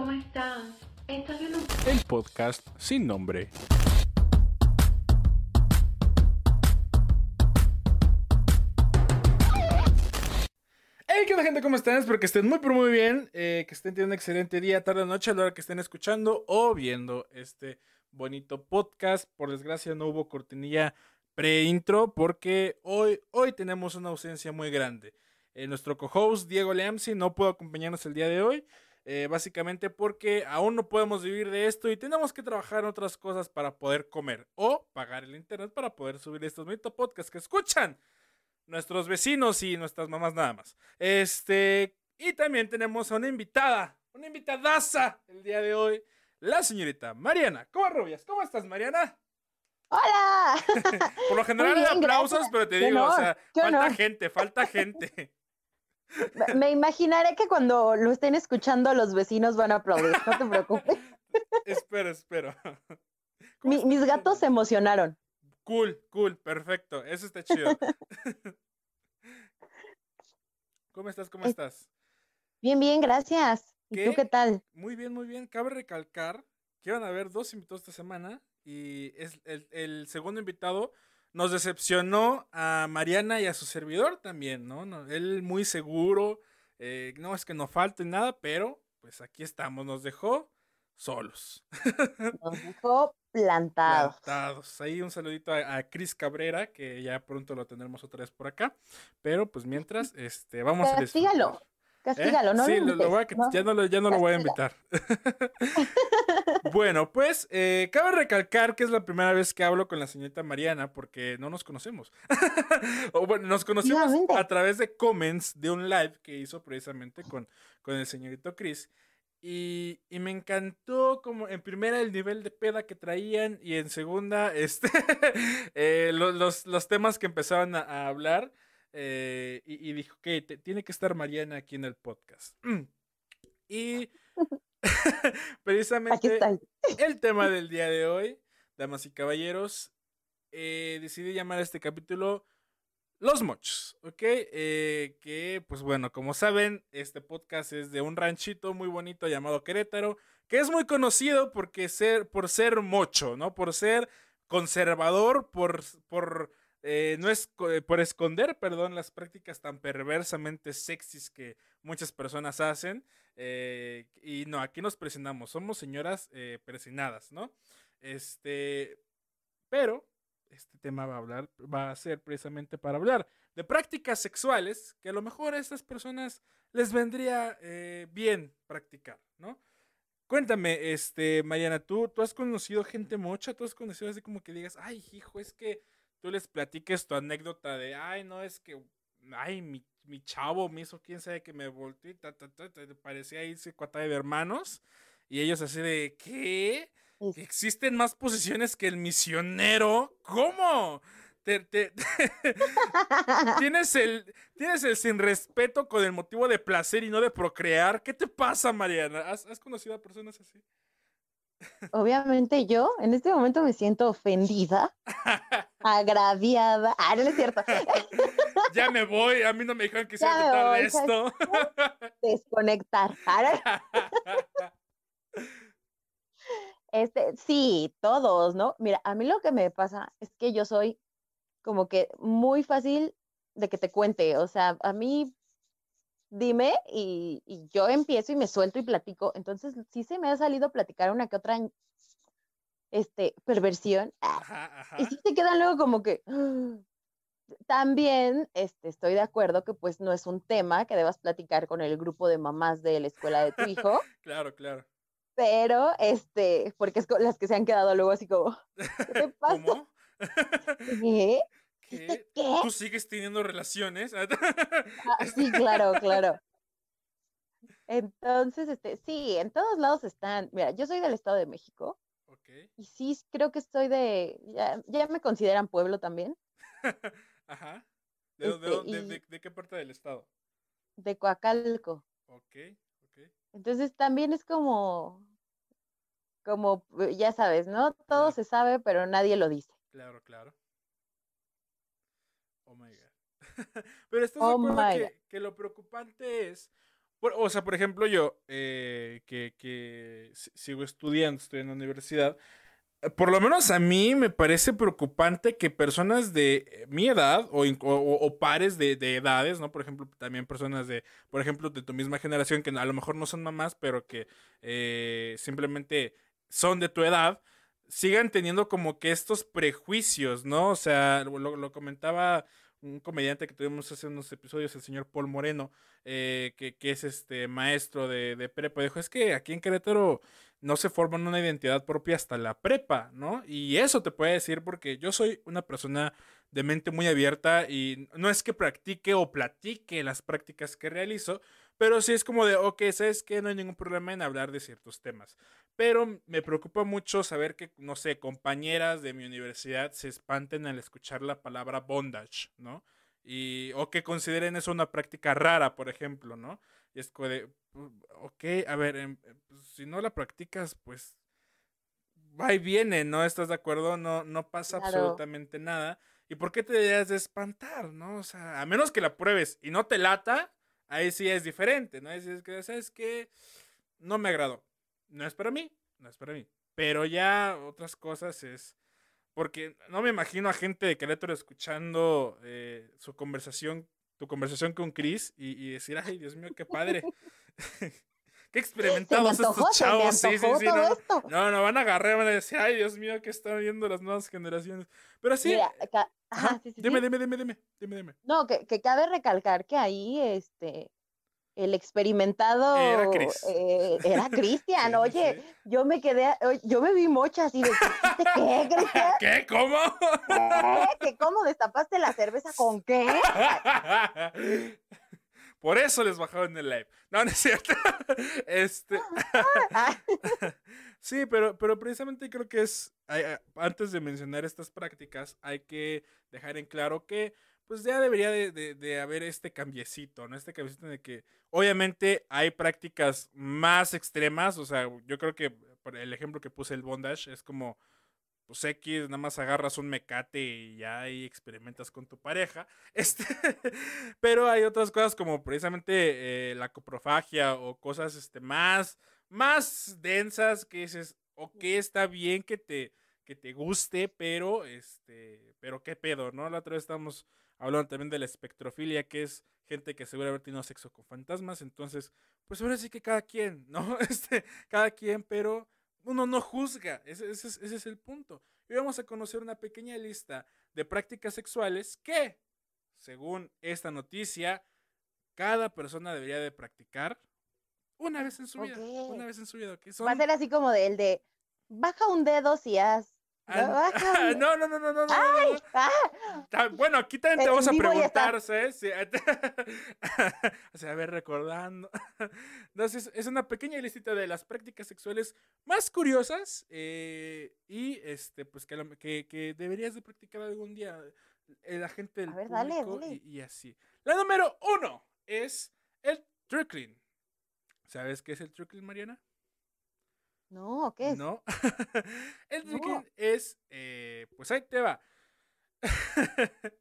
¿cómo están? Esto es un... El podcast sin nombre. Hey, ¿qué onda gente? ¿Cómo están? Espero que estén muy, pero muy bien. eh, que estén teniendo un excelente día, tarde o noche a la hora que estén escuchando o viendo este bonito podcast. Por desgracia no hubo cortinilla pre-intro porque hoy, hoy tenemos una ausencia muy grande. Eh, nuestro co-host Diego Leamsi no pudo acompañarnos el día de hoy. Eh, básicamente porque aún no podemos vivir de esto y tenemos que trabajar en otras cosas para poder comer o pagar el internet para poder subir estos bonitos podcasts que escuchan nuestros vecinos y nuestras mamás nada más. Este, y también tenemos a una invitada, una invitadaza el día de hoy, la señorita Mariana Covarrubias. ¿Cómo estás, Mariana? ¡Hola! Por lo general bien, aplausos, gracias. pero te Qué digo, o sea, qué falta honor. gente, falta gente. Me- imaginaré que cuando lo estén escuchando los vecinos van a aplaudir, no te preocupes. espero, espero. Mis gatos se emocionaron. Cool, cool, perfecto. Eso está chido. ¿Cómo estás? ¿Cómo Es- estás? Bien, bien, gracias. ¿Y tú qué tal? Muy bien, muy bien. Cabe recalcar que van a haber dos invitados esta semana y es el, el segundo invitado nos decepcionó a Mariana y a su servidor también, ¿no? No, él muy seguro, eh, no es que no falte nada, pero pues aquí estamos, nos dejó solos, Nos dejó plantados. plantados. Ahí un saludito a, a Cris Cabrera, que ya pronto lo tendremos otra vez por acá, pero pues mientras, este, vamos a disfrutar. Castígalo, castígalo, ¿Eh? no sí, lo voy a, ya no lo, ya no lo voy a invitar. bueno, pues eh, cabe recalcar que es la primera vez que hablo con la señorita Mariana porque no nos conocemos. o bueno, nos conocimos a través de comments de un live que hizo precisamente con, con el señorito Chris. Y, y me encantó como en primera el nivel de peda que traían y en segunda este, eh, lo- los, los temas que empezaban a, a hablar. Eh, y, y dijo que tiene que estar Mariana aquí en el podcast. Y Aquí precisamente el tema del día de hoy, damas y caballeros, eh, decidí llamar a este capítulo Los Mochos, ¿ok? Eh, que, pues bueno, como saben, este podcast es de un ranchito muy bonito llamado Querétaro, que es muy conocido porque ser, por ser mocho, ¿no? Por ser conservador, por, por, eh, no es, por esconder, perdón, las prácticas tan perversamente sexys que muchas personas hacen. eh, y no, aquí nos presionamos, somos señoras eh, presionadas, ¿no? Este, pero este tema va a hablar, va a ser precisamente para hablar de prácticas sexuales que a lo mejor a estas personas les vendría eh, bien practicar, ¿no? Cuéntame, este, Mariana, ¿tú, tú has conocido gente mocha, tú has conocido así como que digas, ay, hijo, es que tú les platiques tu anécdota de, ay, no, es que, ay, mi, mi chavo me hizo quién sabe que me volteó y ta, ta, ta, ta, parecía ahí ese cuatade de hermanos, y ellos así de, ¿qué? Es- ¿Que existen más posiciones que el misionero? ¿Cómo? Te- te- ¿Tienes, el, ¿Tienes el sin respeto con el motivo de placer y no de procrear? ¿Qué te pasa, Mariana? ¿Has, has conocido a personas así? Obviamente yo en este momento me siento ofendida, agraviada. Ah, no es cierto. ya me voy, a mí no me dijeron que se iba Ya a me tratar de esto. Desconectar. Ah. Este, sí, todos, ¿no? Mira, a mí lo que me pasa es que yo soy como que muy fácil de que te cuente, o sea, a mí dime y, y yo empiezo y me suelto y platico, entonces sí se me ha salido platicar una que otra este, perversión, ah, Ajá, ajá. y sí se quedan luego como que... "Ah". También este, estoy de acuerdo que pues no es un tema que debas platicar con el grupo de mamás de la escuela de tu hijo, Claro, claro. pero este, porque es con las que se han quedado luego así como, ¿qué te pasa? ¿Qué? ¿Qué? ¿Tú sigues teniendo relaciones? Ah, sí, claro, claro. Entonces, este, sí, en todos lados están. Mira, yo soy del Estado de México ok. y sí creo que soy de, ya, ya me consideran pueblo también, Ajá. ¿De, Este, dónde- y- de- de qué parte del estado? de Coacalco. Ok, ok. Entonces también es como, como, ya sabes, ¿no? Todo Claro. se sabe, pero nadie lo dice. Claro, claro. Oh my god. Pero estás de Oh acuerdo my que, que lo preocupante es Por- o sea, por ejemplo, yo, eh, que, que si- sigo estudiando, estoy en la universidad, por lo menos a mí me parece preocupante que personas de eh, mi edad o, in- o- o- o pares de, de edades, ¿no? Por ejemplo, también personas de, por ejemplo, de tu misma generación, que a lo mejor no son mamás, pero que eh, simplemente son de tu edad, sigan teniendo como que estos prejuicios, ¿no? O sea, lo, lo comentaba un comediante que tuvimos hace unos episodios, el señor Paul Moreno, eh, que, que es este maestro de, de prepa, dijo, es que aquí en Querétaro no se forman una identidad propia hasta la prepa, ¿no? Y eso te puede decir porque yo soy una persona de mente muy abierta y no es que practique o platique las prácticas que realizo, pero sí es como de, ok, ¿sabes qué? No hay ningún problema en hablar de ciertos temas. Pero me preocupa mucho saber que, no sé, compañeras de mi universidad se espanten al escuchar la palabra bondage, ¿no? Y, o que consideren eso una práctica rara, por ejemplo, ¿no? Y es como de, "Pu- ok, a ver, em, em, pues, si no la practicas, pues va y viene, ¿no? ¿Estás de acuerdo? No, no pasa Claro. absolutamente nada. ¿Y por qué te deberías de espantar, no? O sea, a menos que la pruebes y no te lata, ahí sí es diferente, ¿no? Ahí sí es que, ¿sabes qué? No me agradó. No es para mí, no es para mí. Pero ya otras cosas es... Porque no me imagino a gente de Querétaro escuchando eh, su conversación, tu conversación con Chris y, y decir, ay, Dios mío, qué padre. qué me experimentados antojó, estos chavos. Sí, sí, sí. No, esto. no, no, van a agarrar, van a decir, ay, Dios mío, ¿qué están viendo las nuevas generaciones? Pero sí, Mira, ca- ajá, ajá, sí, sí, dime, sí. dime, dime, dime, dime, dime. No, que, que cabe recalcar que ahí este el experimentado Era Chris. eh, era Cristian. Oye, sí. yo me quedé, yo me vi mocha así de ¿dijiste qué, Cristian? ¿Qué? ¿Cómo? ¿Qué? ¿Que cómo destapaste la cerveza con qué? Por eso les bajaron el live. No, no es cierto. Este. Sí, pero, pero precisamente creo que es. antes de mencionar estas prácticas, hay que dejar en claro que. Pues ya debería de, de- de haber este cambiecito, ¿no? Este cambiecito de que. Obviamente hay prácticas más extremas. O sea, yo creo que por el ejemplo que puse el bondage es como. Pues X, nada más agarras un mecate y ya ahí experimentas con tu pareja. Este, pero hay otras cosas como precisamente eh, la coprofagia o cosas este, más, más densas que dices, ok, está bien que te, que te guste, pero este, pero qué pedo, ¿no? La otra vez estábamos hablando también de la espectrofilia, que es gente que seguro haber tenido sexo con fantasmas, entonces, pues ahora sí que cada quien, ¿no? Este, cada quien, pero uno no juzga, ese, ese es, ese es el punto. Y vamos a conocer una pequeña lista de prácticas sexuales que, según esta noticia, cada persona debería de practicar una vez en su vida. Una vez en su vida. Que Va a son... ser así como el de baja un dedo si has. Ah, no, no, no, no, no, no. Ah, Bueno, aquí también te vamos a vivo ya está. preguntar, ¿sabes? Sí, o sea, a ver, recordando. Entonces, es una pequeña listita de las prácticas sexuales más curiosas eh, y, este, pues, que, que, que deberías de practicar algún día eh, la gente del A ver, dale, público dale. Y, y así. La número uno es el trickling. ¿Sabes qué es el trickling, Mariana? No, ¿qué es? No. el No. es, eh, pues ahí te va.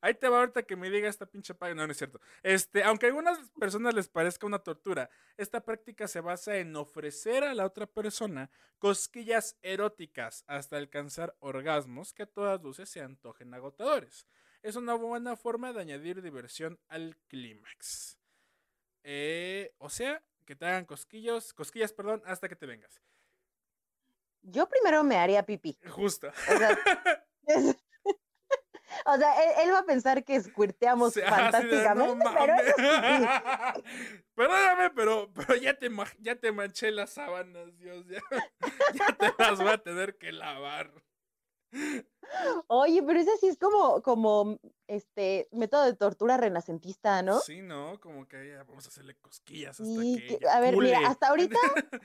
ahí te va ahorita que me diga esta pinche página. No, no es cierto. Este, aunque a algunas personas les parezca una tortura, esta práctica se basa en ofrecer a la otra persona cosquillas eróticas hasta alcanzar orgasmos que a todas luces se antojen agotadores. Es una buena forma de añadir diversión al clímax. Eh, o sea, que te hagan cosquillos, cosquillas, perdón, hasta que te vengas. Yo primero me haría pipí. Justo. O sea, es- o sea, él, él va a pensar que squirteamos fantásticamente, "No pero eso es pipí. mames". Perdóname, pero, pero ya, te, ma- ya te manché las sábanas, Dios. Ya, ya te las voy a tener que lavar. Oye, pero ese sí es como, como este método de tortura renacentista, ¿no? Sí, ¿no? Como que ya vamos a hacerle cosquillas hasta Sí, que que- a ver, mira, hasta ahorita,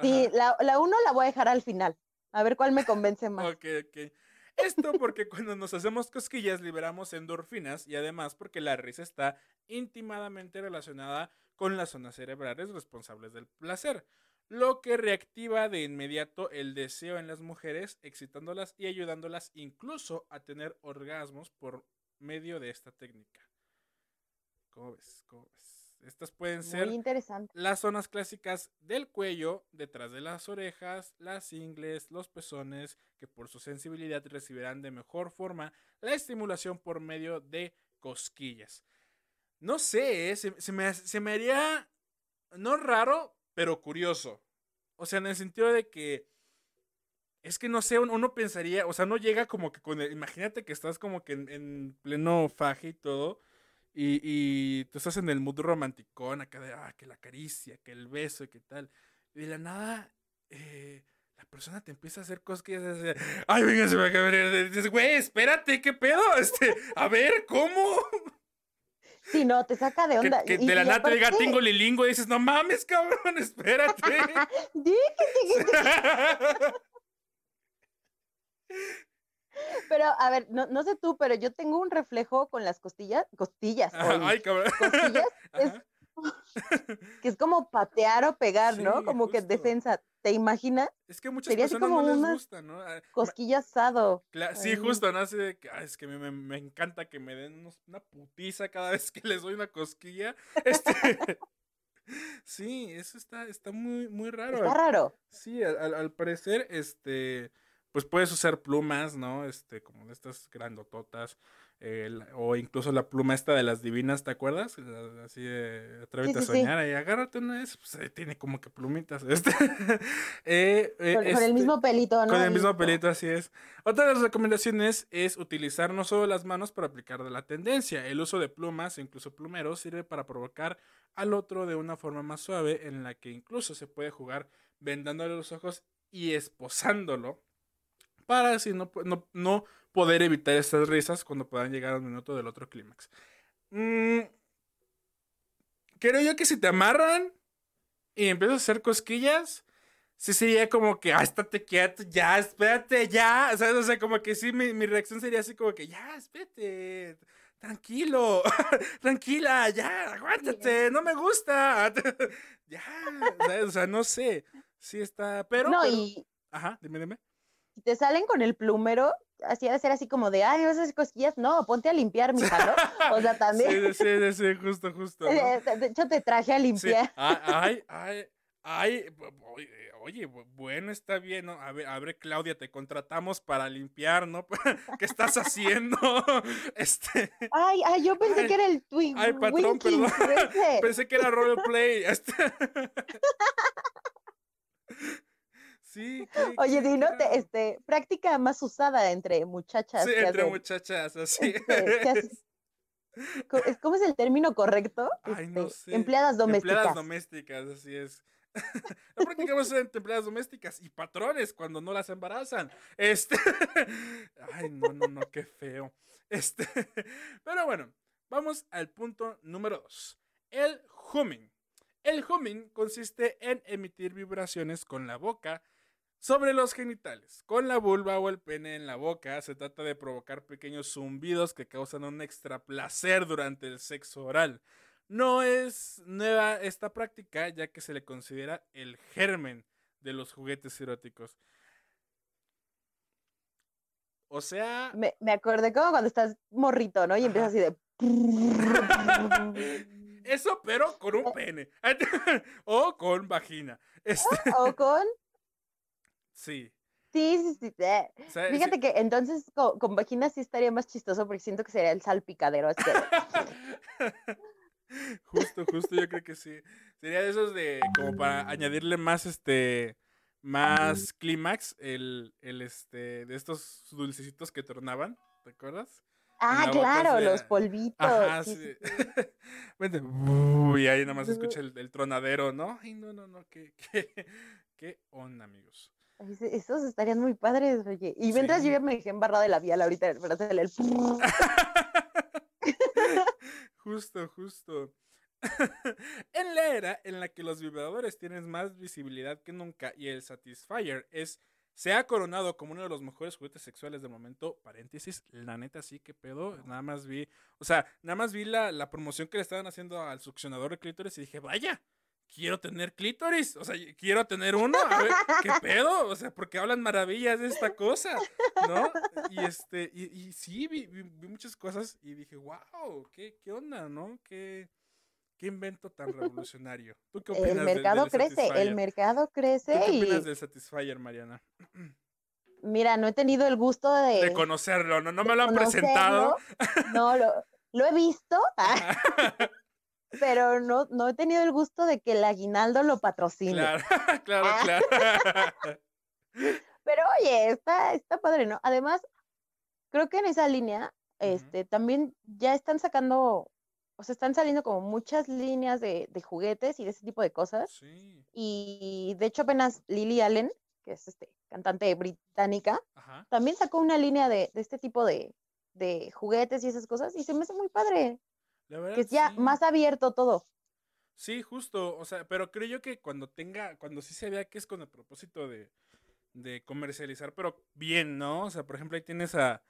sí, la, la uno la voy a dejar al final. A ver cuál me convence más. Ok, ok. Esto porque cuando nos hacemos cosquillas liberamos endorfinas y además porque la risa está íntimamente relacionada con las zonas cerebrales responsables del placer, lo que reactiva de inmediato el deseo en las mujeres, excitándolas y ayudándolas incluso a tener orgasmos por medio de esta técnica. ¿Cómo ves? ¿Cómo ves? Estas pueden ser las zonas clásicas del cuello, detrás de las orejas, las ingles, los pezones, que por su sensibilidad recibirán de mejor forma la estimulación por medio de cosquillas. No sé, ¿eh? se, se me, se me haría, no raro, pero curioso. O sea, en el sentido de que, es que no sé, uno, pensaría, o sea, no llega como que con el, imagínate que estás como que en, en pleno faje y todo. Y, y tú estás en el mood romanticón, acá de, ah, que la caricia, que el beso, y que tal. Y de la nada, eh, la persona te empieza a hacer cosas que dices, ay, venga, se me acaba de Dices, güey, espérate, ¿qué pedo? Este, a ver, ¿cómo? Sí, no, te saca de onda. que Y- de la nada te diga tingo lilingo y dices, no mames, cabrón, espérate. Pero, a ver, no, no sé tú, pero yo tengo un reflejo con las costillas, costillas, Ajá, Ay, cabrón. costillas, es-. Que es como patear o pegar, ¿no? Como que defensa. ¿Te imaginas? Es que muchas sería personas no como les una gusta, ¿no? Ah, Cosquilla asado. sí, ahí. justo, ¿no? Así de que, "Ay, es que me, encanta que me den unos- una putiza cada vez que les doy una cosquilla. Este. sí, eso está, está muy, muy raro. Está raro. Sí, al parecer, este, pues puedes usar plumas, ¿no? Este, como de estas grandototas, o incluso la pluma esta de las divinas, ¿te acuerdas? Así de, atrévete sí, a sí. soñar y agárrate una esas, pues tiene como que plumitas, este. eh, eh, Con, con este, el mismo pelito, ¿no? con el mismo pelito, así es. Otra de las recomendaciones es utilizar no solo las manos para aplicar de la tendencia. El uso de plumas e incluso plumeros sirve para provocar al otro de una forma más suave en la que incluso se puede jugar vendándole los ojos y esposándolo para así no, no, no poder evitar estas risas cuando puedan llegar a un minuto del otro clímax. Mm, creo yo que si te amarran y empiezas a hacer cosquillas, sí sería como que, ah, estate quieto, ya, espérate, ya. ¿Sabes? O sea, como que sí, mi, mi reacción sería así como que, ya, espérate, tranquilo, tranquila, ya, aguántate, no me gusta. ya, ¿sabes? o sea, no sé. Sí está, pero... no, pero- y Ajá, dime, dime. si te salen con el plumero, así de ser así como de, ay, vas a hacer cosquillas. No, ponte a limpiar, mija, ¿no? O sea, también. Sí, sí, sí, sí, justo, justo. ¿no? Eh, De hecho, te traje a Sí. limpiar. Ah, Ay, ay, ay, oye, oye, bu- bueno, está bien, ¿no? A ver, a ver, Claudia, te contratamos para limpiar, ¿no? ¿Qué estás haciendo? Este, Ay, ay, yo pensé Ay, que era el twin. ay, patrón, perdón. pensé que era roleplay. Este. Sí, qué- Oye, qué Dino, te- este, práctica más usada entre muchachas. Sí, entre hacen- muchachas, así. este, ¿Cómo es el término correcto? Ay, no Este, sé. Empleadas domésticas. Empleadas domésticas, así es. No practicamos entre empleadas domésticas y patrones cuando no las embarazan. Este. Ay, no, no, no, qué feo. Este. Pero bueno, vamos al punto número dos. El humming. El humming consiste en emitir vibraciones con la boca sobre los genitales. Con la vulva o el pene en la boca se trata de provocar pequeños zumbidos que causan un extra placer durante el sexo oral. No es nueva esta práctica ya que se le considera el germen de los juguetes eróticos. O sea, Me, me acordé como cuando estás morrito, ¿no? Y empiezas así de. eso pero con un pene. o con vagina. Este, o con. Sí. Sí, sí, sí. eh. O sea, Fíjate sí. que entonces co- con, vagina sí estaría más chistoso porque siento que sería el salpicadero. de- justo, justo, yo creo que sí. Sería de esos de como para añadirle más este más clímax el, el este de estos dulcecitos que tornaban, ¿te acuerdas? Ah, claro, los polvitos. Ajá, sí, sí. sí, sí. Vente, bu- y ahí nada más escucha el, el tronadero, ¿no? Ay, no, no, no, qué, qué, qué onda, amigos. Esos estarían muy padres, oye. Y mientras Sí. yo ya me dejé embarrada de labial ahorita para hacerle el. justo, justo. en la era en la que los vibradores tienen más visibilidad que nunca y el Satisfyer es se ha coronado como uno de los mejores juguetes sexuales del momento, paréntesis, la neta sí que pedo, nada más vi, o sea, nada más vi la, la promoción que le estaban haciendo al succionador de clítoris y dije, vaya, quiero tener clítoris, o sea, quiero tener uno, a ver, ¿qué pedo? O sea, porque hablan maravillas de esta cosa, ¿no? Y este, y, y sí, vi, vi- vi muchas cosas y dije, wow, ¿qué, qué onda, no? ¿Qué, qué invento tan revolucionario. ¿Tú qué opinas El mercado del crece, el mercado ¿Tú crece qué y opinas del Satisfyer, Mariana? mira, no he tenido el gusto de, De conocerlo, no, no me lo han presentado. No, lo, lo he visto, pero no, no he tenido el gusto de que el aguinaldo lo patrocine. claro, claro, Ah. claro. Pero oye, está, está padre, ¿no? Además, creo que en esa línea, este, también ya están sacando, o sea, están saliendo como muchas líneas de, de juguetes y de ese tipo de cosas. Sí, Y de hecho apenas Lily Allen, que es este cantante británica, ajá. también sacó una línea de, de este tipo de, de juguetes y esas cosas, y se me hace muy padre, La verdad, que es ya sí. más abierto todo. Sí, justo, o sea, pero creo yo que cuando tenga, cuando sí se vea que es con el propósito de, de comercializar, pero bien, ¿no? O sea, por ejemplo, ahí tienes a,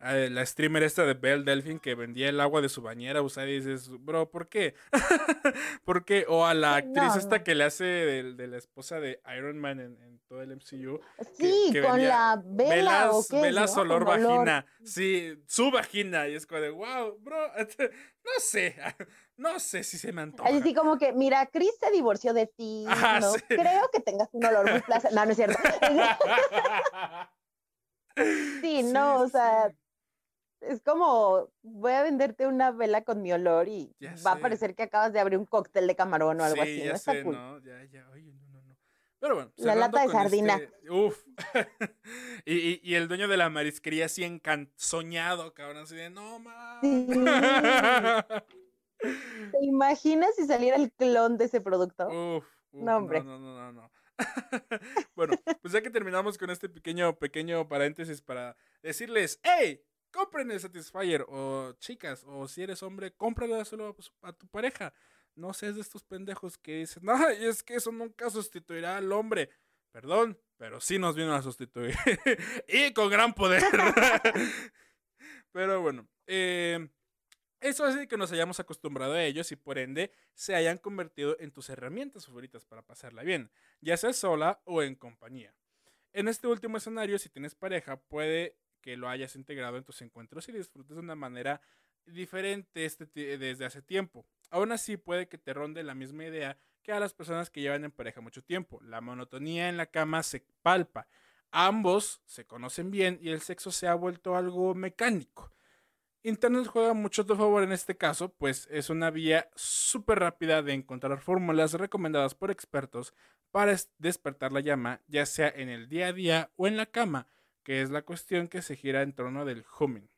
a la streamer esta de Belle Delphine que vendía el agua de su bañera usada y dices, bro, ¿por qué? ¿Por qué? O a la actriz no, esta que le hace de, de la esposa de Iron Man en, en todo el MCU. Sí, que con la vela o Velas, qué es, velas ¿no? olor Con olor. vagina. Sí, su vagina. Y es como de, wow, bro, no sé, no sé si se me antoja. Así como que, mira, Chris se divorció de ti, Ajá, no sí. creo que tengas un olor muy placentero. No, no es cierto. Sí, no, o sea. Es como, voy a venderte una vela con mi olor y Ya va a parecer que acabas de abrir un cóctel de camarón o algo Sí, así, ya ¿no? Está sé, cool. ¿no? Ya, ya, oye, no, no, no. Pero bueno, La lata de con sardina. este- uf. y, y, y el dueño de la marisquería así encan soñado, cabrón, así de, no, ma. Sí. ¿Te imaginas si saliera el clon de ese producto? Uf, uf, No, hombre. No, no, no, no. bueno, pues ya que terminamos con este pequeño, pequeño paréntesis para decirles, hey, compren el Satisfyer, o chicas, o si eres hombre, cómpralo solo a tu pareja. No seas de estos pendejos que dicen, ay, es que eso nunca sustituirá al hombre. Perdón, pero sí nos vino a sustituir. y con gran poder. pero bueno, eh, eso hace que nos hayamos acostumbrado a ellos y por ende se hayan convertido en tus herramientas favoritas para pasarla bien, ya sea sola o en compañía. En este último escenario, si tienes pareja, puede que lo hayas integrado en tus encuentros y disfrutes de una manera diferente este desde hace tiempo. Aún así, puede que te ronde la misma idea que a las personas que llevan en pareja mucho tiempo. La monotonía en la cama se palpa. Ambos se conocen bien y el sexo se ha vuelto algo mecánico. Internet juega mucho a tu favor en este caso, pues es una vía súper rápida de encontrar fórmulas recomendadas por expertos para es- despertar la llama, ya sea en el día a día o en la cama, que es la cuestión que se gira en torno del humming.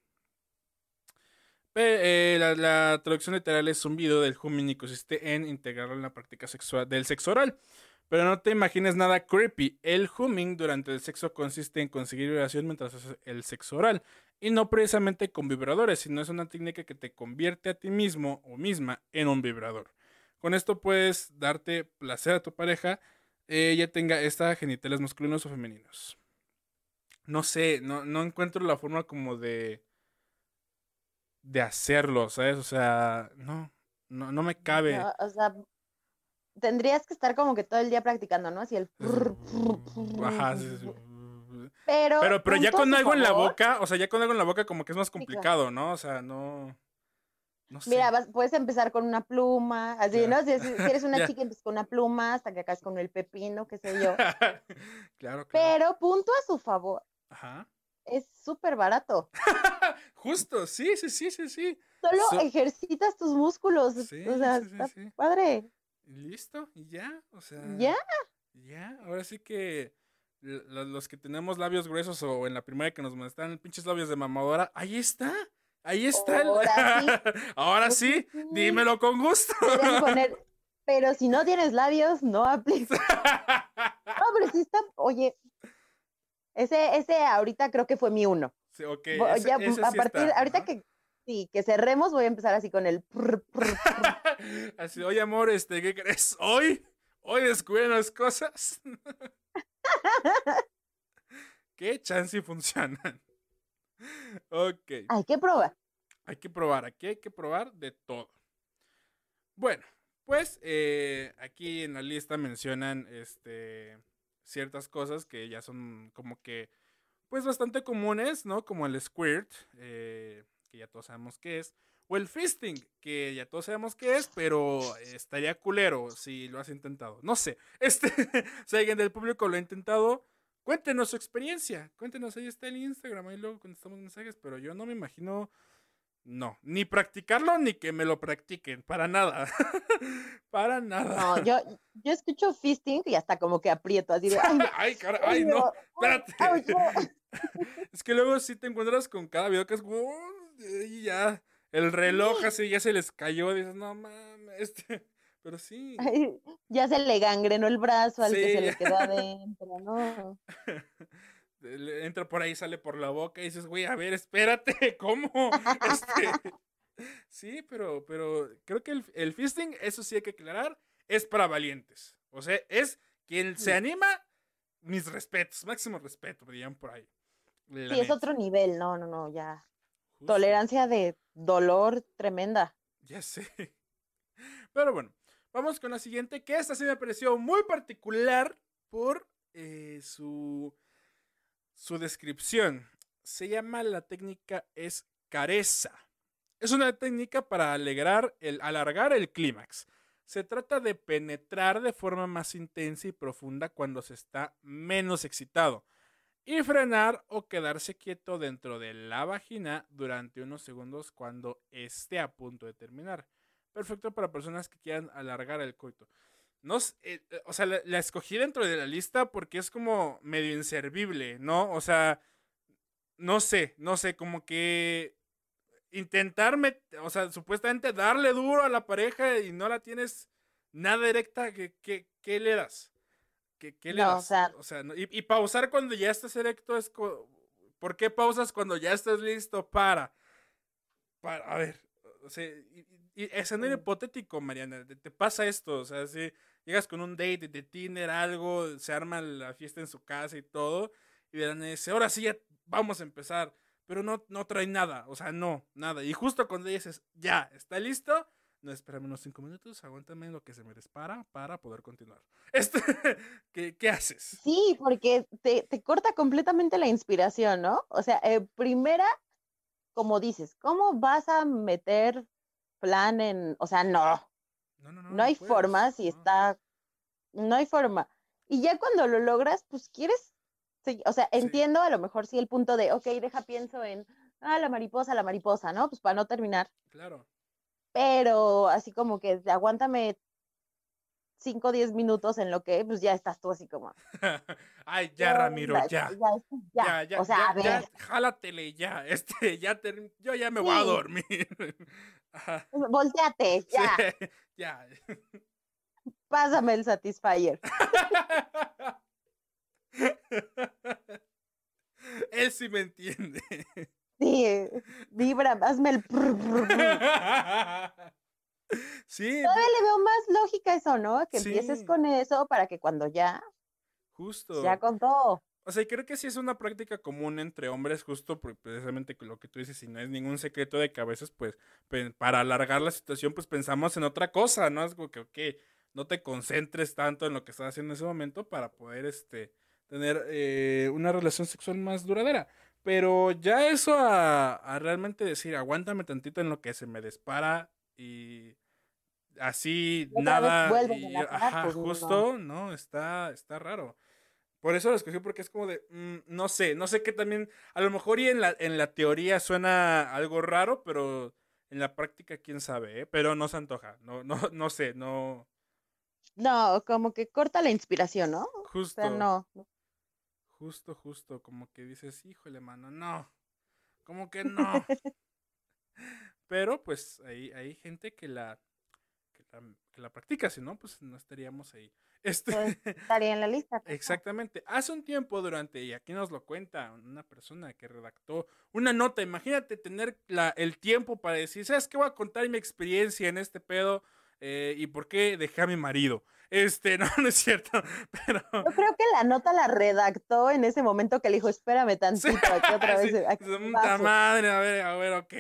Eh, la, traducción literal es zumbido del humming y consiste en integrarlo en la práctica sexual del sexo oral. Pero no te imagines nada creepy. El humming durante el sexo consiste en conseguir vibración mientras haces el sexo oral. Y no precisamente con vibradores, sino es una técnica que te convierte a ti mismo o misma en un vibrador. Con esto puedes darte placer a tu pareja, eh, ya tenga esta genitales masculinos o femeninos. No sé, no, no encuentro la forma como de de hacerlo, ¿sabes? O sea, no, no, no me cabe. No, o sea, tendrías que estar como que todo el día practicando, ¿no? Así el... Ajá, sí, sí. Pero, Pero, pero ya con algo en la boca, o sea, ya con algo en la boca como que es más complicado, ¿no? O sea, no, no sé. Mira, vas- puedes empezar con una pluma, así. ¿no? Si, eres una chica, empiezas con una pluma hasta que acabas con el pepino, qué sé yo. claro, claro. Pero punto a su favor, Ajá. es súper barato. Justo, sí, sí, sí, sí, sí. Solo So- ejercitas tus músculos, Sí, o sea, sí, sí, está padre. Listo, y ya, o sea. Ya. Ya, ahora sí que los que tenemos labios gruesos o en la primaria que nos molestaban pinches labios de mamadora, ahí está. Ahí está. el- Ahora sí. Ahora Pues sí, dímelo con gusto. Poner, pero si no tienes labios, no aplica. No, pero sí está, oye, ese, ese ahorita creo que fue mi uno. Sí, ok, Vo- ese- ya, ese a sí partir, está, ahorita ajá. que sí, que cerremos, voy a empezar así con el prr, prr, prr. Así, oye amor, este, ¿qué crees? Hoy, hoy descubrí unas cosas. ¿Qué chance y funcionan? Ok. Hay que probar. Hay que probar, aquí hay que probar de todo. Bueno, pues eh, aquí en la lista mencionan este, ciertas cosas que ya son como que, pues bastante comunes, ¿no? Como el squirt, eh, que ya todos sabemos qué es, o el fisting, que ya todos sabemos qué es, pero estaría culero si lo has intentado. No sé, este, si alguien del público lo ha intentado, cuéntenos su experiencia, cuéntenos, ahí está el Instagram, ahí luego contestamos mensajes, pero yo no me imagino no, ni practicarlo ni que me lo practiquen, para nada. para nada. No, yo, yo escucho fisting y hasta como que aprieto, así de. Ay, ay, cara, ay, no, espérate. es que luego sí te encuentras con cada video que es. Y ya, el reloj así ya se les cayó. Dices, no mames, este. Pero sí. ya se le gangrenó el brazo al que se le quedó adentro, ¿no? entra por ahí, sale por la boca y dices, güey, a ver, espérate, ¿cómo? Este, sí, pero, pero creo que el, el, fisting, eso sí hay que aclarar, es para valientes. O sea, es quien se anima, mis respetos, máximo respeto, dirían por ahí. Sí, es otro nivel, no, no, no, ya. Tolerancia de dolor tremenda. Ya sé. Pero bueno, vamos con la siguiente, que esta sí me pareció muy particular por eh, su su descripción se llama la técnica escareza. Es una técnica para alegrar el, alargar el clímax. Se trata de penetrar de forma más intensa y profunda cuando se está menos excitado y frenar o quedarse quieto dentro de la vagina durante unos segundos cuando esté a punto de terminar. Perfecto para personas que quieran alargar el coito. No, eh, eh, o sea, la, escogí dentro de la lista porque es como medio inservible, ¿no? O sea, no sé, no sé, como que intentarme, o sea, supuestamente darle duro a la pareja y no la tienes nada directa, ¿qué, qué, le das? ¿Qué, qué le das? O sea, y, pausar cuando ya estás erecto es... ¿Por qué pausas cuando ya estás listo para? para a ver, o sea, y, y escenario mm. hipotético, Mariana, te, pasa esto, o sea, si llegas con un date de Tinder, algo, se arma la fiesta en su casa y todo, y verán dice, ahora sí ya vamos a empezar, pero no, no trae nada, o sea, no, nada. Y justo cuando dices, ya, está listo, no, espérame unos cinco minutos, aguántame lo que se me dispara para poder continuar. Este, ¿qué, ¿qué, haces? Sí, porque te, te, corta completamente la inspiración, ¿no? O sea, eh, primera, como dices, ¿cómo vas a meter plan en, o sea, no, no, no, no, no hay forma si está, no hay forma. Y ya cuando lo logras, pues quieres, o sea, entiendo a lo mejor sí el punto de, ok, deja pienso en, ah, la mariposa, la mariposa, ¿no? Pues para no terminar. Claro. Pero así como que aguántame 5 o 10 minutos en lo que pues ya estás tú así como. Ay, ya, Ramiro, ya. Ya, ya. o sea, a ver. Ya, jálatele ya. Este, ya yo ya me voy a dormir. Volteate, ya. ya. Pásame el Satisfyer. Él sí me entiende. Sí, vibra, hazme el. Sí. Todavía le veo más lógica eso, ¿no? Que empieces con eso para que cuando ya. Justo. Ya con todo. O sea, creo que sí es una práctica común entre hombres, justo precisamente lo que tú dices, si no es ningún secreto de que a veces, pues, para alargar la situación, pues pensamos en otra cosa, ¿no? Es como que, ok, no te concentres tanto en lo que estás haciendo en ese momento para poder, este, tener eh, una relación sexual más duradera. Pero ya eso a, a realmente decir, aguántame tantito en lo que se me dispara y así nada. ajá, pues, justo, no. está, está raro. Por eso lo escogí porque es como de, mm, no sé, no sé qué también, a lo mejor y en la, en la teoría suena algo raro, pero en la práctica quién sabe, ¿eh? pero no se antoja, no, no, no sé, no. No, como que corta la inspiración, ¿no? Justo. O sea, no. Justo, justo, como que dices, híjole, mano, no, como que no. pero pues hay, hay gente que la, que la, practica, si no, pues no estaríamos ahí. Este, pues, estaría en la lista. Exactamente. Hace un tiempo durante, y aquí nos lo cuenta una persona que redactó una nota, imagínate tener la, el tiempo para decir, ¿sabes qué? Voy a contar mi experiencia en este pedo eh, y por qué dejé a mi marido. Este, no, no es cierto, pero... Yo creo que la nota la redactó en ese momento que le dijo, espérame tantito, aquí otra vez. Aquí madre, a ver, a ver, ok.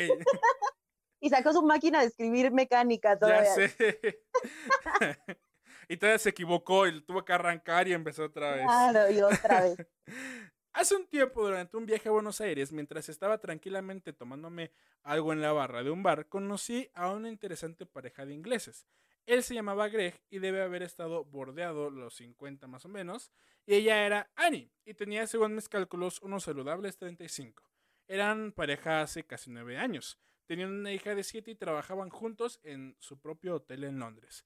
y sacó su máquina de escribir mecánica todavía. Ya sé. Y todavía se equivocó y tuvo que arrancar y empezó otra vez. Claro, y otra vez. Hace un tiempo, durante un viaje a Buenos Aires, mientras estaba tranquilamente tomándome algo en la barra de un bar, conocí a una interesante pareja de ingleses. Él se llamaba Greg y debe haber estado bordeado los 50 más o menos, y ella era Annie, y tenía, según mis cálculos, unos saludables 35. Eran pareja hace casi nueve años. Tenían una hija de siete y trabajaban juntos en su propio hotel en Londres.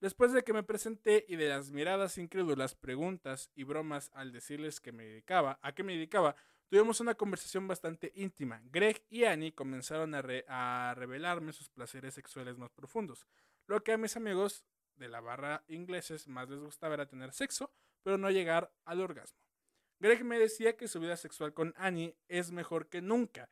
Después de que me presenté y de las miradas incrédulas, preguntas y bromas al decirles que me dedicaba, a qué me dedicaba, tuvimos una conversación bastante íntima. Greg y Annie comenzaron a, a revelarme sus placeres sexuales más profundos. Lo que a mis amigos de la barra ingleses más les gustaba era tener sexo, pero no llegar al orgasmo. Greg me decía que su vida sexual con Annie es mejor que nunca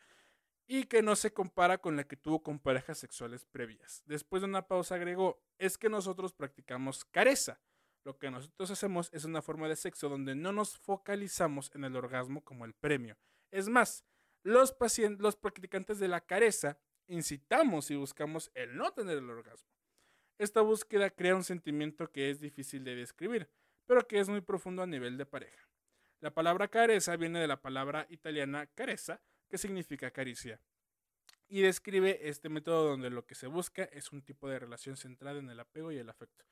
y que no se compara con la que tuvo con parejas sexuales previas. Después de una pausa agregó, es que nosotros practicamos careza. Lo que nosotros hacemos es una forma de sexo donde no nos focalizamos en el orgasmo como el premio. Es más, los, los practicantes de la careza incitamos y buscamos el no tener el orgasmo. Esta búsqueda crea un sentimiento que es difícil de describir, pero que es muy profundo a nivel de pareja. La palabra careza viene de la palabra italiana careza, que significa caricia, y describe este método donde lo que se busca es un tipo de relación centrada en el apego y el afecto.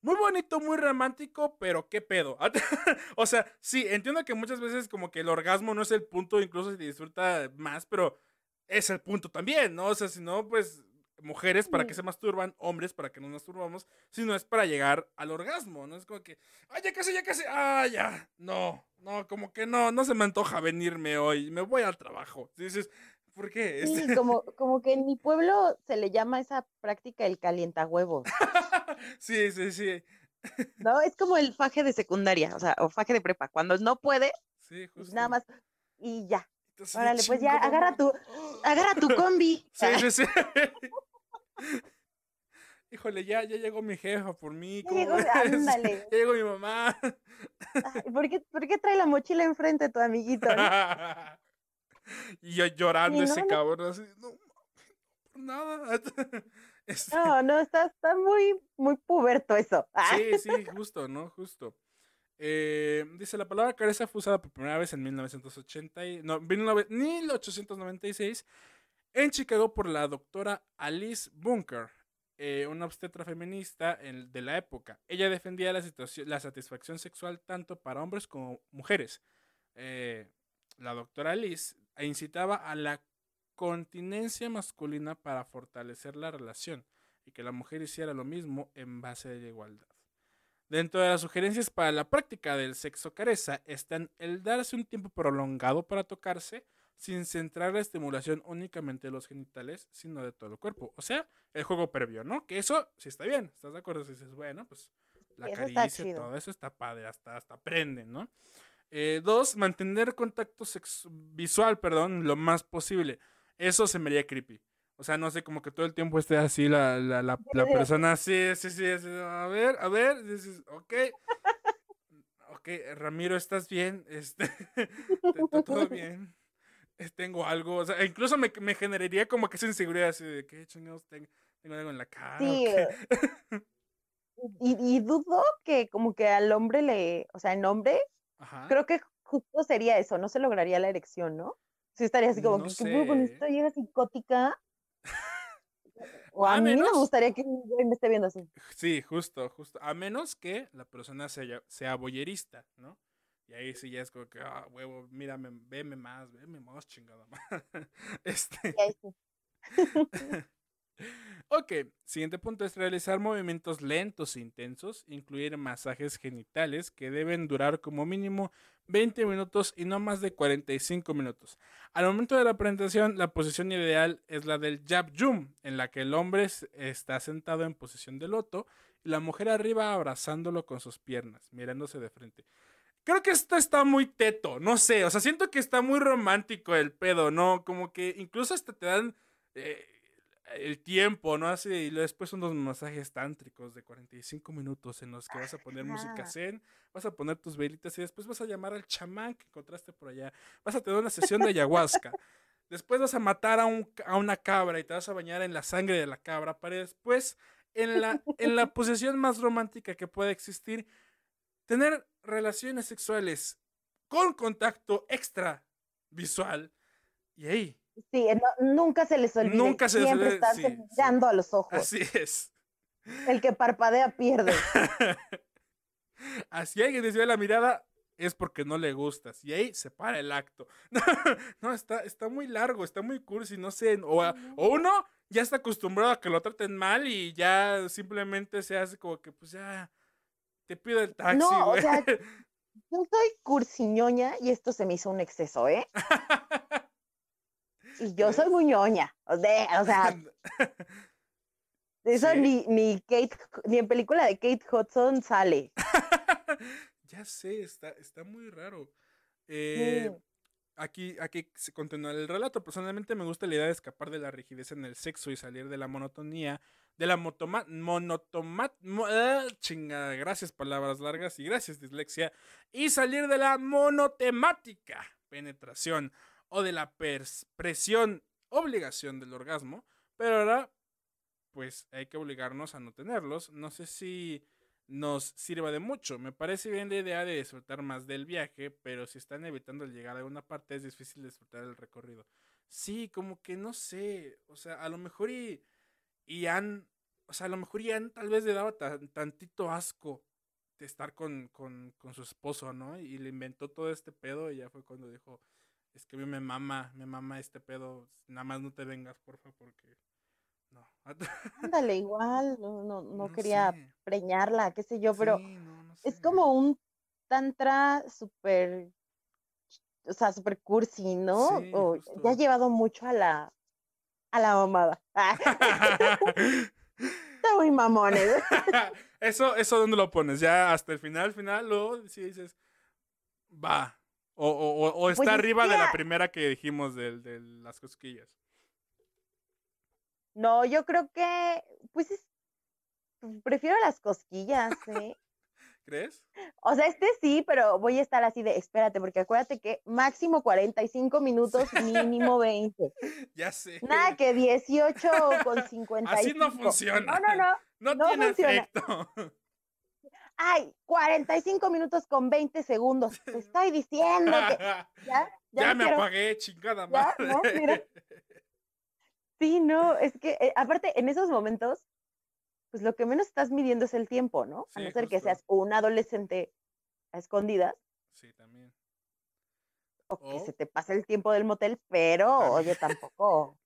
Muy bonito, muy romántico, pero qué pedo. o sea, sí, entiendo que muchas veces como que el orgasmo no es el punto, incluso se disfruta más, pero es el punto también, ¿no? O sea, si no, pues mujeres para que se masturban, hombres para que nos masturbamos, sino es para llegar al orgasmo, ¿no? Es como que, ay, ya casi, ya casi, ah, ya, no, no, como que no, no se me antoja venirme hoy, me voy al trabajo. dices, ¿por qué? Sí, como, como que en mi pueblo se le llama esa práctica el calientahuevos. sí, sí, sí. No, es como el faje de secundaria, o sea, o faje de prepa, cuando no puede, sí, nada más, y ya, Órale, pues ya, agarra tu, agarra tu combi. Sí, sí, sí. Híjole, ya, ya llegó mi jefa por mí. Llegó, ándale. Ya llegó mi mamá. ¿por, qué, ¿por, qué, trae la mochila enfrente de tu amiguito? y yo llorando ese cabrón, así, no, por nada. Este no, no, está, está muy, muy puberto eso. sí, sí, justo, ¿no? Justo. Eh, dice, la palabra careza fue usada por primera vez en 1980 y, no, 1896 en Chicago por la doctora Alice Bunker, eh, una obstetra feminista de la época. Ella defendía la satisfacción sexual tanto para hombres como mujeres. Eh, la doctora Alice incitaba a la continencia masculina para fortalecer la relación y que la mujer hiciera lo mismo en base de la igualdad. Dentro de las sugerencias para la práctica del sexo careza están el darse un tiempo prolongado para tocarse, sin centrar la estimulación únicamente de los genitales, sino de todo el cuerpo. O sea, el juego previo, ¿no? Que eso sí está bien, ¿estás de acuerdo? Si dices, bueno, pues la caricia, todo eso está padre, hasta, hasta aprende, ¿no? Eh, dos, mantener contacto visual, perdón, lo más posible. Eso se me haría creepy. O sea, no sé, como que todo el tiempo esté así la, la, la, la persona así, sí, sí, a ver, a ver, dices, ok, ok, Ramiro, ¿estás bien? Este, todo bien tengo algo, o sea, incluso me, me generaría como que esa inseguridad así de que chingados tengo, tengo algo en la cara. Sí. y, y, dudo que como que al hombre le, o sea, en hombre, creo que justo sería eso, no se lograría la erección, ¿no? Sí estaría así como que, sé. con esto llega psicótica. O a, mí me gustaría que me esté viendo así. Sí, justo, justo. A menos que la persona sea, sea boyerista, ¿no? Y ahí sí ya es como que, ah, huevo, mírame, veme más, veme más chingada más. este. ok, siguiente punto es realizar movimientos lentos e intensos, incluir masajes genitales que deben durar como mínimo 20 minutos y no más de 45 minutos. Al momento de la presentación, la posición ideal es la del jab jum, en la que el hombre está sentado en posición de loto y la mujer arriba abrazándolo con sus piernas, mirándose de frente. Creo que esto está muy teto, no sé, o sea, siento que está muy romántico el pedo, ¿no? Como que incluso hasta te dan eh, el tiempo, ¿no? Así, y después unos masajes tántricos de 45 minutos en los que vas a poner música zen, vas a poner tus velitas y después vas a llamar al chamán que encontraste por allá, vas a tener una sesión de ayahuasca. Después vas a matar a, un, a una cabra y te vas a bañar en la sangre de la cabra para después, en la, en la posesión más romántica que puede existir, tener relaciones sexuales con contacto extra visual. Y ahí. Sí, no- nunca se les olvida. Nunca se Siempre sí. mirando a los ojos. Así es. El que parpadea pierde. Así alguien desvía la mirada es porque no le gusta. Y ahí se para el acto. No, está, está muy largo, está muy cursi, no sé. O, a- o uno ya está acostumbrado a que lo traten mal y ya simplemente se hace como que, pues ya, te pido el taxi, No, o sea, Yo soy cursiñoña y esto se me hizo un exceso, ¿eh? Y yo soy muy ñoña. O sea, o sea, eso Sí. ni, ni Kate, ni en película de Kate Hudson sale. ya sé, está, está muy raro. Eh, Sí. Aquí, aquí se continúa el relato. Personalmente me gusta la idea de escapar de la rigidez en el sexo y salir de la monotonía, de la motoma, monotomat, mo- ah, chingada, gracias palabras largas y gracias dislexia, y salir de la monotemática penetración o de la presión, obligación del orgasmo, pero ahora pues hay que obligarnos a no tenerlos. No sé si nos sirva de mucho. Me parece bien la idea de disfrutar más del viaje, pero si están evitando el llegar a una parte es difícil disfrutar el recorrido. Sí, como que no sé, o sea, a lo mejor y, y han, o sea, a lo mejor y han tal vez le daba tan- tantito asco de estar con, con, con su esposo, ¿no? Y le inventó todo este pedo y ya fue cuando dijo, es que a mí me mama, me mama este pedo, nada más no te vengas, porfa, porque no. Ándale, igual, no, no, no No quería sé. preñarla, qué sé yo, pero no, es como un tantra súper, o sea, súper cursi, ¿no? Sí, O ya ha llevado mucho a la, a la mamada. Está muy mamones. eso, eso dónde lo pones, ya hasta el final, final, luego sí dices, va. O, o, está Pues es arriba que de la primera que dijimos del- de, las cosquillas. No, yo creo que, pues es, prefiero las cosquillas, ¿eh? ¿Crees? O sea, este sí, pero voy a estar así de, espérate, porque acuérdate que máximo 45 minutos, mínimo 20. Ya sé. Nada que 18 con 55. Así no funciona. No, no, no. No, no tiene funciona. efecto. Ay, 45 minutos con 20 segundos. Te estoy diciendo que ya, ya, ya me quiero- apagué, chingada Ya, madre. ¿no? Mira. Sí, no, es que eh, aparte en esos momentos, pues lo que menos estás midiendo es el tiempo, ¿no? A no ser que seas un adolescente a escondidas Sí, también. o que se te pase el tiempo del motel, pero También. oye, tampoco.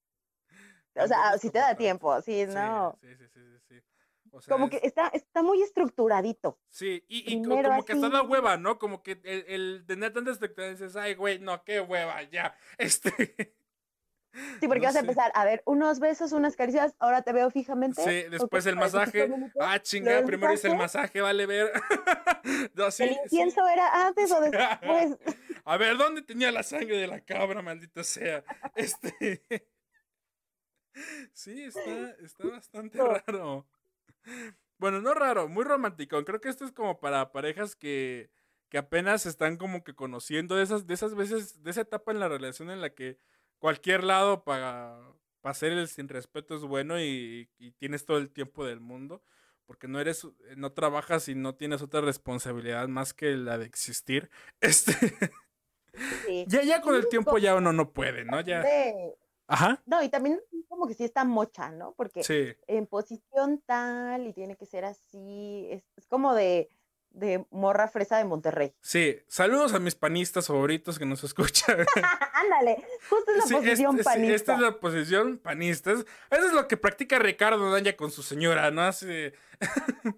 O sea, si te da tiempo, Sí, no. Sí, sí, sí, sí, sí. O sea, Como es- que está, está muy estructuradito. Sí, y, y co- Primero como que da así. hueva, ¿no? Como que el, el tener tantas expectativas ay, güey, no, qué hueva, ya. Este. Sí, porque No vas a empezar a ver unos besos, unas caricias, ahora te veo fijamente. Sí, después el 45 masaje. minutos, Ah, chingada, primero hice el masaje. vale ver. No, sí, ¿El sí. incienso era antes o después? A ver, ¿dónde tenía la sangre de la cabra, maldita sea? Este. Sí, está, está bastante No. raro. Bueno, no raro, muy romántico. Creo que esto es como para parejas que, que apenas están como que conociendo de esas, de esas veces, de esa etapa en la relación en la que cualquier lado para, para hacer el sin respeto es bueno y, y tienes todo el tiempo del mundo. Porque no eres, no trabajas y no tienes otra responsabilidad más que la de existir. Este. Sí. Ya, ya con el tiempo ya uno no puede, ¿no? Ya. Ajá. No, y también como que sí está mocha, ¿no? Porque Sí. en posición tal y tiene que ser así, es, es como de, de morra fresa de Monterrey. Sí. Saludos a mis panistas favoritos que nos escuchan. Ándale, justo es la Sí, posición este- sí, panista. esta es la posición panista. Es- Eso es lo que practica Ricardo Daña con su señora, ¿no? Así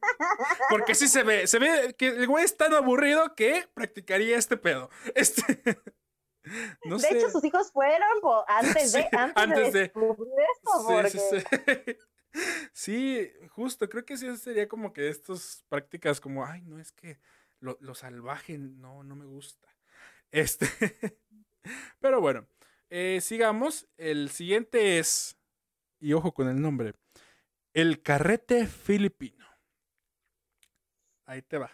Porque sí se ve, se ve que el güey es tan aburrido que practicaría este pedo. Este. No de sé. hecho, sus hijos fueron antes de, Sí, antes, antes de de. descubrir esto, sí. Sí, justo, creo que sí sería como que estas prácticas como, ay, no es que lo, lo salvaje no, no me gusta. Este, pero bueno, eh, sigamos. El siguiente es, y ojo con el nombre, el carrete filipino. Ahí te va.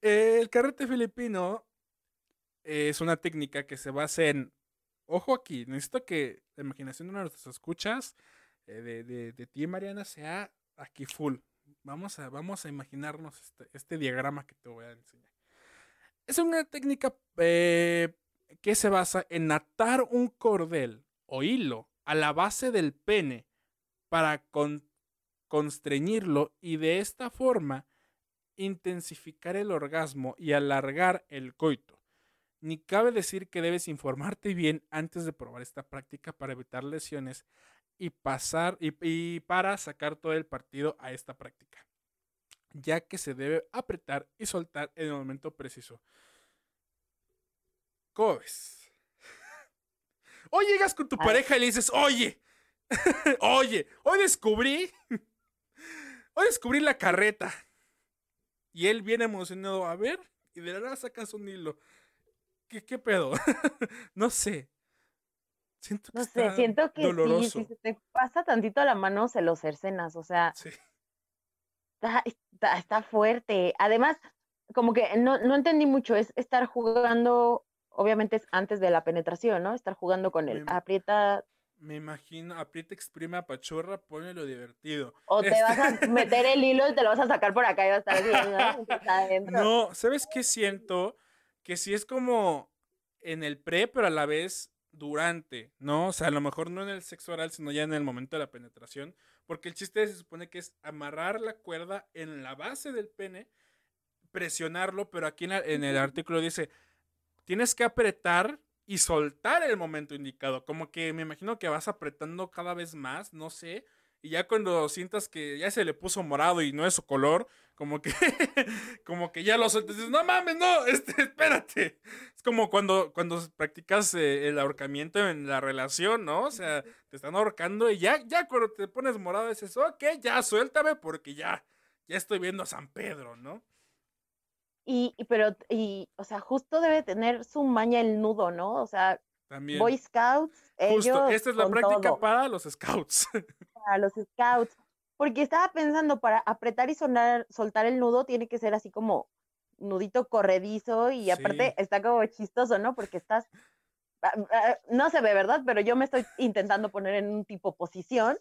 el carrete filipino es una técnica que se basa en, ojo aquí, necesito que la imaginación de nuestros escuchas, eh, de, de, de ti, Mariana, sea aquí full. Vamos a, vamos a imaginarnos este, este diagrama que te voy a enseñar. Es una técnica eh, que se basa en atar un cordel o hilo a la base del pene para constreñirlo y de esta forma intensificar el orgasmo y alargar el coito. Ni cabe decir que debes informarte bien antes de probar esta práctica para evitar lesiones y pasar y, para sacar todo el partido a esta práctica, ya que se debe apretar y soltar en el momento preciso. ¿Cómo ves? Hoy llegas con tu pareja y le dices, oye, oye, hoy descubrí, hoy descubrí la carreta. Y él viene emocionado, a ver, y de la nada sacas un hilo. ¿Qué, qué pedo? no sé. Siento que no sé, siento que si se te pasa tantito la mano, se lo cercenas, o sea. Está, está, fuerte. Además, como que no, no entendí mucho, es estar jugando, obviamente es antes de la penetración, ¿no? Estar jugando con él. Aprieta me imagino, aprieta, exprime, apachurra, lo divertido. O te vas a este meter el hilo y te lo vas a sacar por acá y va a estar bien, ¿no? No, ¿sabes qué siento? Que si es como en el pre, pero a la vez durante, ¿no? O sea, a lo mejor no en el sexo oral, sino ya en el momento de la penetración. Porque el chiste se supone que es amarrar la cuerda en la base del pene, presionarlo, pero aquí en el artículo dice, tienes que apretar y soltar el momento indicado. Como que me imagino que vas apretando cada vez más, no sé. Y ya cuando sientas que ya se le puso morado y no es su color, como que, como que ya lo sueltas. Dices, no mames, no, este, espérate. Es como cuando, cuando practicas eh, el ahorcamiento en la relación, ¿no? O sea, te están ahorcando y ya, ya cuando te pones morado dices, ok, ya suéltame porque ya, ya estoy viendo a San Pedro, ¿no? Y, pero, y, o sea, justo debe tener su maña el nudo, ¿no? O sea, Boy Scouts. Justo, esta es la práctica para los Scouts. Para los Scouts. Porque estaba pensando, para apretar y sonar, soltar el nudo tiene que ser así como nudito corredizo y aparte está como chistoso, ¿no? Porque estás, ah, ah, no se ve, ¿verdad? Pero yo me estoy intentando poner en un tipo posición,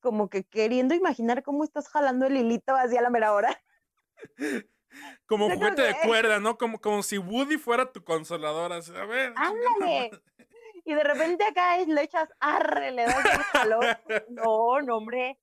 como que queriendo imaginar cómo estás jalando el hilito hacia la mera hora. Como juguete de cuerda, ¿no? Como, como si Woody fuera tu consolador. Así, a ver. ¡Ándale! Y de repente acá le echas arre, le das el calor. No, no, hombre.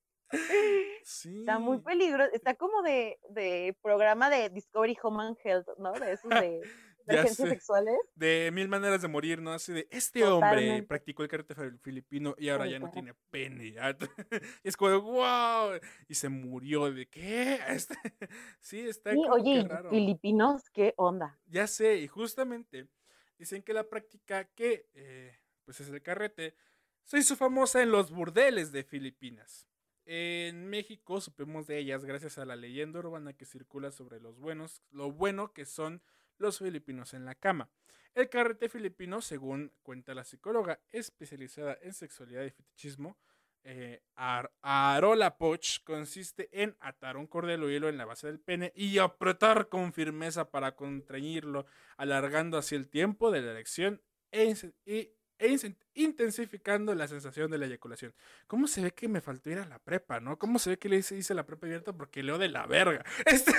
Sí. Está muy peligroso. Está como de, de programa de Discovery Home and Health, ¿no? De esos de emergencias sexuales. De mil maneras de morir, ¿no? Así de, este hombre practicó el karate filipino y ahora ya no tiene pene. es como, wow. Y se murió de, ¿qué? Este, sí, está sí, oye, filipinos, ¿qué onda? Ya sé, y justamente dicen que la práctica que, eh, pues es el carrete, se hizo famosa en los burdeles de Filipinas. En México supimos de ellas gracias a la leyenda urbana que circula sobre los buenos, lo bueno que son los filipinos en la cama. El carrete filipino, según cuenta la psicóloga especializada en sexualidad y fetichismo, eh, Arola Poch, consiste en atar un cordel hilo en la base del pene y apretar con firmeza para contrañirlo, alargando así el tiempo de la erección e y e intensificando la sensación de la eyaculación. ¿Cómo se ve que me faltó ir a la prepa, no? ¿Cómo se ve que le hice, la prepa abierta? Porque leo de la verga. Este,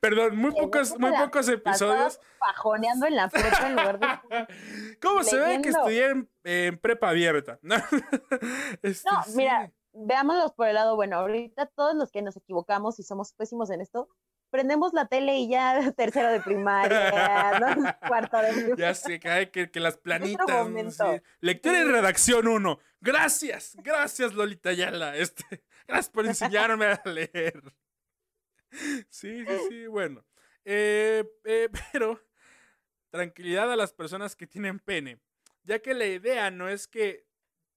perdón, muy pocos, muy pocos episodios. Pajoneando en la prepa en lugar de. ¿Cómo se ve que estudié en, prepa abierta? no, este, mira, veámoslos por el lado bueno. Ahorita todos los que nos equivocamos y somos pésimos en esto, prendemos la tele y ya tercero de primaria, ¿no? cuarto de primaria. Ya sé, que, que, las planitas. Lectura y redacción uno. Gracias, gracias Lolita Yala. Este, gracias por enseñarme a leer. Sí, sí, sí, bueno. Eh, eh, pero tranquilidad a las personas que tienen pene, ya que la idea no es que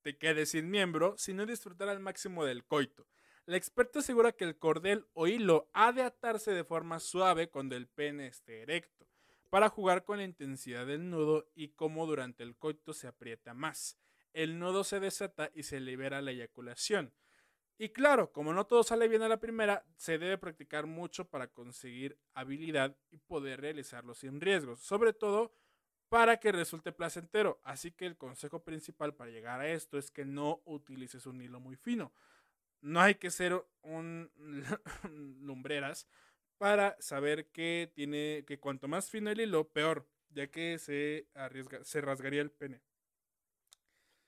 te quedes sin miembro, sino disfrutar al máximo del coito. La experta asegura que el cordel o hilo ha de atarse de forma suave cuando el pene esté erecto, para jugar con la intensidad del nudo y cómo durante el coito se aprieta más. El nudo se desata y se libera la eyaculación. Y claro, como no todo sale bien a la primera, se debe practicar mucho para conseguir habilidad y poder realizarlo sin riesgos, sobre todo para que resulte placentero. Así que el consejo principal para llegar a esto es que no utilices un hilo muy fino no hay que ser un lumbreras, para saber que tiene que cuanto más fino el hilo, peor, ya que se arriesga, se rasgaría el pene.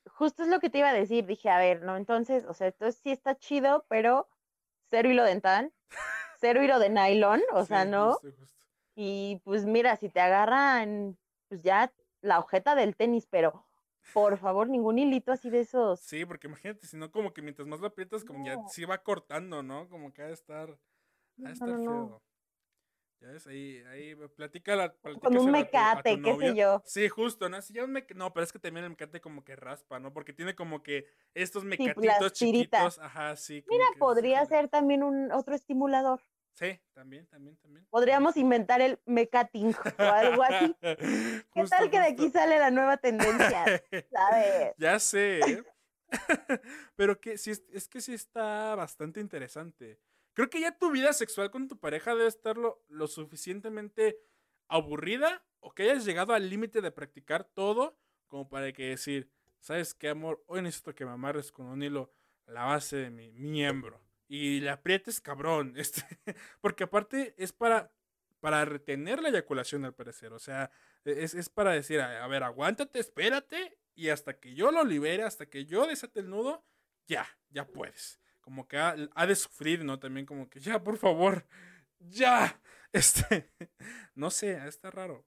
Justo es lo que te iba a decir, dije, a ver, no, entonces, o sea, entonces sí está chido, pero cero hilo dental, cero hilo de nylon, o sea, no. justo, justo. Y pues mira, si te agarran, pues ya la ojeta del tenis, pero por favor, ningún hilito así de esos. Sí, porque imagínate, si no, como que mientras más lo aprietas, como ya sí va cortando, ¿no? Como que ha de estar, ha de estar no, no. feo. Ya ves, ahí, ahí, platica la, Con un platícaselo a tu- a tu mecate, qué sé yo. Sí, justo, ¿no? Si ya un No, pero es que también el mecate como que raspa, ¿no? Porque tiene como que estos mecatitos tiritas. chiquitos. Ajá, sí. Mira, podría ser también un otro estimulador. Sí, también, también, también. Podríamos inventar el mecating o algo así. ¿Qué Justo, tal que de aquí sale la nueva tendencia? ¿Sabes? Ya sé. ¿eh? Pero que sí, es, es que sí está bastante interesante. Creo que ya tu vida sexual con tu pareja debe estar lo, lo suficientemente aburrida o que hayas llegado al límite de practicar todo como para que decir, ¿sabes qué, amor? Hoy necesito que me amarres con un hilo la base de mi miembro y le aprietes cabrón. Este, porque aparte es para, para retener la eyaculación al parecer. O sea, e, es, es para decir, a, a ver, aguántate, espérate, y hasta que yo lo libere, hasta que yo desate el nudo, ya, ya puedes. Como que ha, ha de sufrir, ¿no? También como que, ya, por favor, ya. Este, no sé, está raro.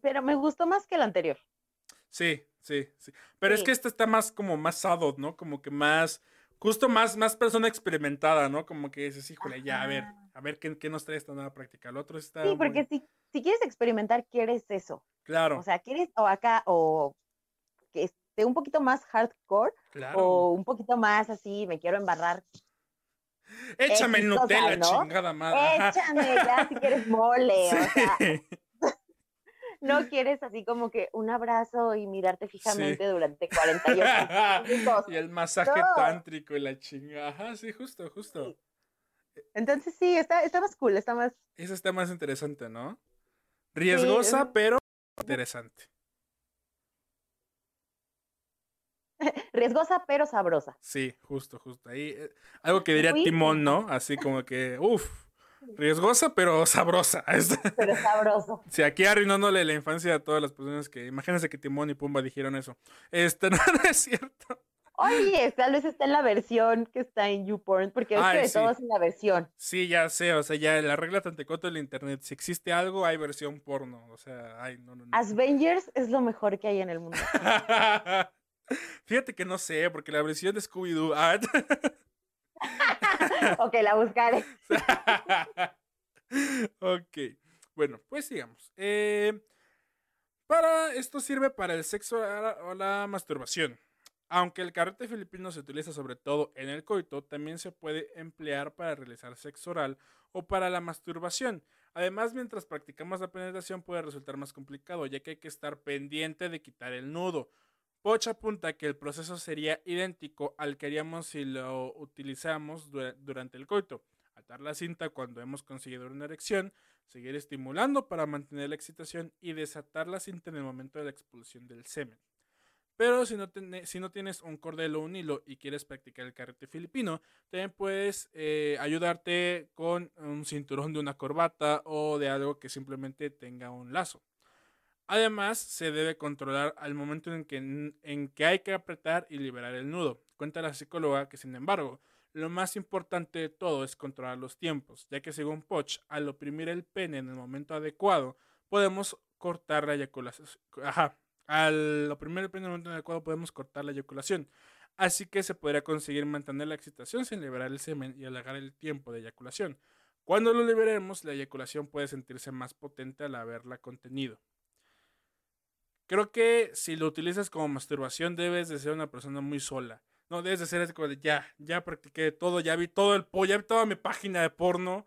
Pero me gustó más que el anterior. Sí, sí, sí. Pero es que este está más como más adult, ¿no? Como que más, justo más, más persona experimentada, ¿no? Como que dices, híjole, ya, a ver, a ver qué, qué nos trae esta nueva práctica. El otro está. Sí, muy- porque si, si quieres experimentar, quieres eso. Claro, O sea, quieres o acá o que esté un poquito más hardcore claro. o un poquito más así, me quiero embarrar. Échame cosa, Nutella, ¿no? chingada madre. Échame ya si quieres mole. O sea, Sí. No quieres así como que un abrazo y mirarte fijamente durante 48 minutos. y el masaje No. tántrico y la chingada. Ajá, sí, justo, justo. Entonces sí, está, está más cool, está más... Eso está más interesante, ¿no? Riesgosa, es- pero interesante. riesgosa pero sabrosa. Sí, justo, justo. Ahí, eh, algo que diría. Timón, ¿no? Así como que, uff, riesgosa, pero sabrosa. Pero sabroso. Sí, aquí arruinándole la infancia a todas las personas que. Imagínense que Timón y Pumba dijeron eso. Este, no, no es cierto. Oye, tal vez está en la versión que está en YouPorn, porque es que de sí. todo es en la versión. Sí, ya sé, o sea, ya la regla tantecoto del internet. Si existe algo, hay versión porno. O sea, ay, no, no, no. Avengers es lo mejor que hay en el mundo. Fíjate que no sé, porque la versión de Scooby-Doo. ah, ok, la buscaré. ok. Bueno, pues sigamos. Eh, para esto sirve para el sexo o la- o la masturbación. Aunque el carrete filipino se utiliza sobre todo en el coito, también se puede emplear para realizar sexo oral o para la masturbación. Además, mientras practicamos la penetración puede resultar más complicado, ya que hay que estar pendiente de quitar el nudo. Poch apunta que el proceso sería idéntico al que haríamos si lo utilizamos dura- durante el coito. Atar la cinta cuando hemos conseguido una erección, seguir estimulando para mantener la excitación y desatar la cinta en el momento de la expulsión del semen. Pero si no, tiene- si no tienes un cordel o un hilo y quieres practicar el carrete filipino, también puedes eh, ayudarte con un cinturón de una corbata o de algo que simplemente tenga un lazo. Además, se debe controlar al momento en que, en que hay que apretar y liberar el nudo. Cuenta la psicóloga que, sin embargo, lo más importante de todo es controlar los tiempos, ya que según Poch, al oprimir el pene en el momento adecuado, podemos cortar la eyaculación. Ajá, al oprimir el pene en el momento adecuado podemos cortar la eyaculación. Así que se podría conseguir mantener la excitación sin liberar el semen y alargar el tiempo de eyaculación. Cuando lo liberemos, la eyaculación puede sentirse más potente al haberla contenido. Creo que si lo utilizas como masturbación debes de ser una persona muy sola. No, debes de ser así como de ya, ya practiqué todo, ya vi todo el po, ya vi toda mi página de porno.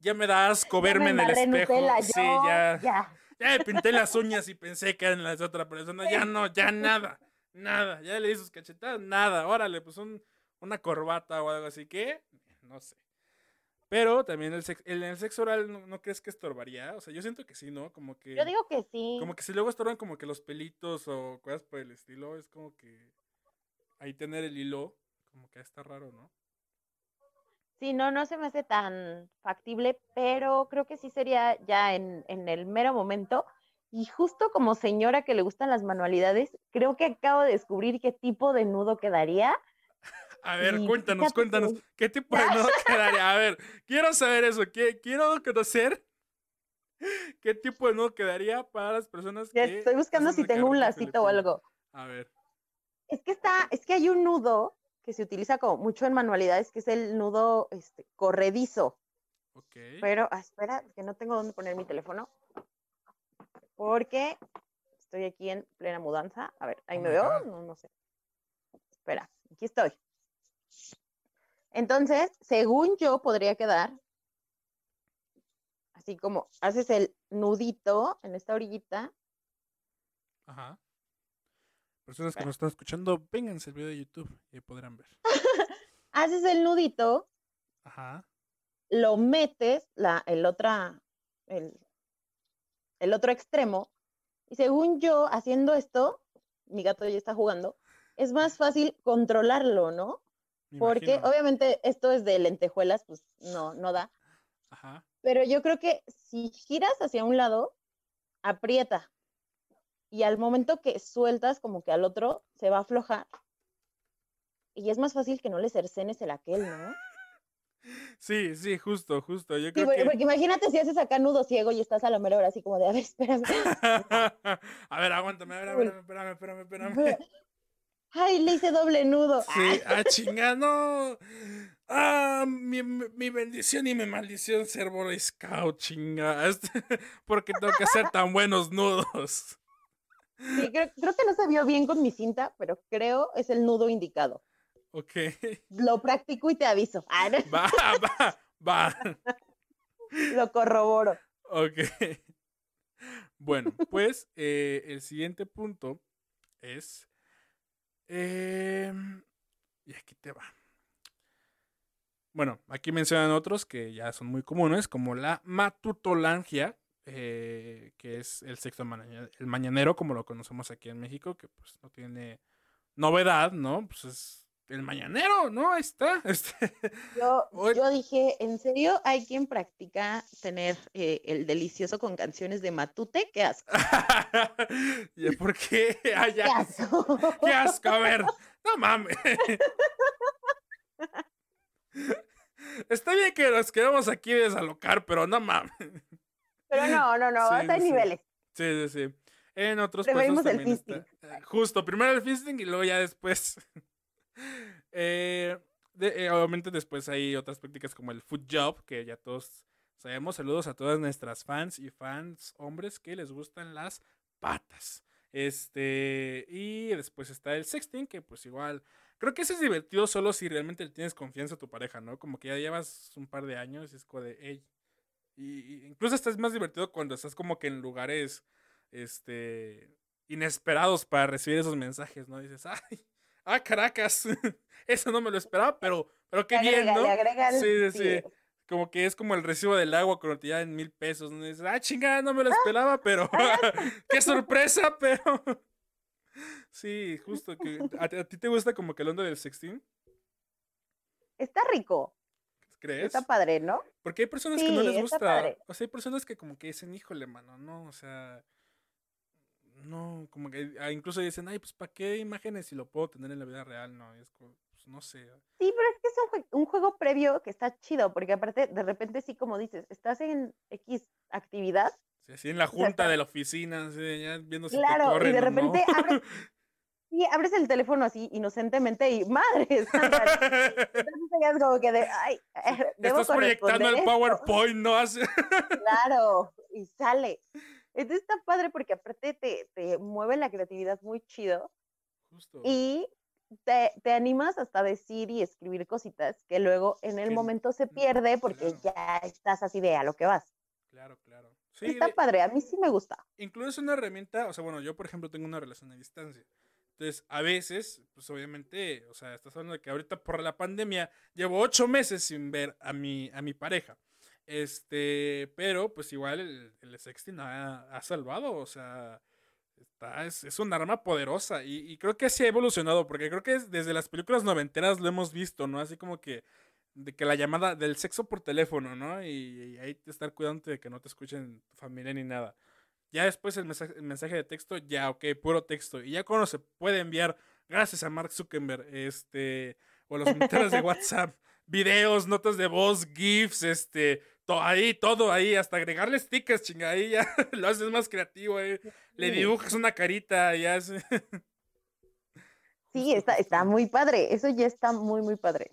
Ya me da asco verme en el espejo. Nutella, sí, yo, ya, ya. ya me pinté las uñas y pensé que eran las de otra persona. Ya no, ya nada, nada. Ya le di sus cachetadas, nada. Órale, pues un, una corbata o algo así que, no sé. Pero también el, sex- el- el sexo oral, ¿no, no crees que estorbaría? O sea, yo siento que sí, ¿no? Como que... Yo digo que sí. Como que si luego estorban como que los pelitos o cosas por el estilo, es como que ahí tener el hilo, como que está raro, ¿no? Sí, no, no se me hace tan factible, pero creo que sí sería ya en, en el mero momento. Y justo como señora que le gustan las manualidades, creo que acabo de descubrir qué tipo de nudo quedaría. A ver, Y cuéntanos, cuéntanos. que- ¿Qué tipo de nudo quedaría? A ver, quiero saber eso. qui- Quiero conocer qué tipo de nudo quedaría para las personas que. estoy buscando si tengo un lacito o algo. A ver. Es que está, es que hay un nudo que se utiliza como mucho en manualidades, que es el nudo este, corredizo. Ok. Pero, ah, espera, que no tengo dónde poner mi teléfono. Porque estoy aquí en plena mudanza. A ver, ahí Oh me veo. No, no sé. Espera, aquí estoy. Entonces, según yo, podría quedar así como haces el nudito en esta orillita. Ajá. Personas que nos están escuchando, vénganse el video de YouTube y podrán ver. Haces el nudito, Ajá. lo metes, la, el, otra, el, el otro extremo, y según yo, haciendo esto, mi gato ya está jugando, es más fácil controlarlo, ¿no? Me Porque imagino. obviamente esto es de lentejuelas, pues no, no da. Ajá. Pero yo creo que si giras hacia un lado, aprieta. Y al momento que sueltas como que al otro, se va a aflojar. Y es más fácil que no le cercenes el aquel, ¿no? Sí, sí, justo, justo. Yo Sí, creo porque, que. porque imagínate si haces acá nudo ciego y estás a la mera hora así como de, a ver, espérame. a ver, aguántame, a ver, a ver, espérame, espérame, espérame. Ay, le hice doble nudo. Sí, ah, chinga, no. Ah, mi, mi bendición y mi maldición ser Boy Scout, chinga. Porque tengo que hacer tan buenos nudos. Sí, creo, creo que no se vio bien con mi cinta, pero creo es el nudo indicado. Ok. Lo practico y te aviso. Ah, no, Va, va, va. lo corroboro. Ok. Bueno, pues eh, el siguiente punto es. Em, y aquí te va. Bueno, aquí mencionan otros que ya son muy comunes, como la matutolangia, eh, que es el sexo maña- el mañanero, como lo conocemos aquí en México, que pues no tiene novedad, ¿no? Pues es el mañanero, ¿no? Ahí está. Este, Yo, dije, ¿en serio hay quien practica tener eh, el delicioso con canciones de Matute? ¡Qué asco! ¿Y por qué? Ah, ¡Qué asco! ¡Qué asco! A ver, no mames. Está bien que nos quedamos aquí desalocar, pero no mames. Pero no, no, no, Sí, hay sí, niveles. Sí, sí, sí. En otros Preferimos el está- fisting. Justo, primero el fisting y luego ya después. Eh, eh, obviamente después hay otras prácticas como el food job, que ya todos sabemos. Saludos a todas nuestras fans y fans hombres que les gustan las patas. Este, y después está el sexting, que pues igual, creo que ese es divertido solo si realmente tienes confianza a tu pareja, ¿no? Como que ya llevas un par de años y es como de, hey. Y, y incluso estás más divertido cuando estás como que en lugares, este, inesperados para recibir esos mensajes, ¿no? Dices, ay, ah, Caracas, eso no me lo esperaba, pero, pero qué Le bien, ¿no? Sí, sí, sí. sí. Como que es como el recibo del agua cuando te dan mil pesos. ¿no? Dices, ah, chingada, no me lo esperaba, pero qué sorpresa, pero. sí, justo. que ¿a, ti- a ti te gusta como que el onda del sexting? Está rico, ¿Crees? está padre, ¿no? Porque hay personas que no les gusta. O sea, hay personas que como que dicen, híjole, mano, no, o sea. No, como que ah, incluso dicen, ay, pues ¿para qué imágenes si lo puedo tener en la vida real? No, y es como, pues no sé. Sí, pero es que es un, jue- un juego previo que está chido, porque aparte, de repente, sí, como dices, estás en X actividad, Sí, así en la sea, junta está- de la oficina, así ya viendo si te claro, corren y de no. repente abres, sí, abres el teléfono así inocentemente y madre, entonces como que de, ay, debo Estás proyectando el esto. PowerPoint, ¿no? Hace- Claro, y sale. Entonces está padre porque aparte te, te mueve la creatividad muy chido Justo. y te, te animas hasta decir y escribir cositas que luego en el momento se pierde porque claro. ya estás así de a lo que vas. Claro, claro. Sí, está de- padre, a mí sí me gusta. incluso es una herramienta, o sea, bueno, yo por ejemplo tengo una relación a distancia. Entonces, a veces, pues obviamente, o sea, estás hablando de que ahorita por la pandemia llevo ocho meses sin ver a mi, a mi pareja. Este, pero pues igual el, el sexting ha, ha salvado, o sea, está, es, es un arma poderosa y, y creo que sí ha evolucionado, porque creo que es- desde las películas noventeras lo hemos visto, ¿no? Así como que de que la llamada del sexo por teléfono, ¿no? Y, y ahí te estar cuidando de que no te escuchen tu familia ni nada. Ya después el mensaje, el mensaje de texto, ya, ok, puro texto. Y ya cuando se puede enviar, gracias a Mark Zuckerberg, este, o los mensajes de WhatsApp, videos, notas de voz, GIFs, este, to- ahí, todo ahí, hasta agregarle stickers, chinga, ahí ya lo haces más creativo, eh. Le dibujas una carita, ya es. Sí, está, está muy padre. Eso ya está muy, muy padre.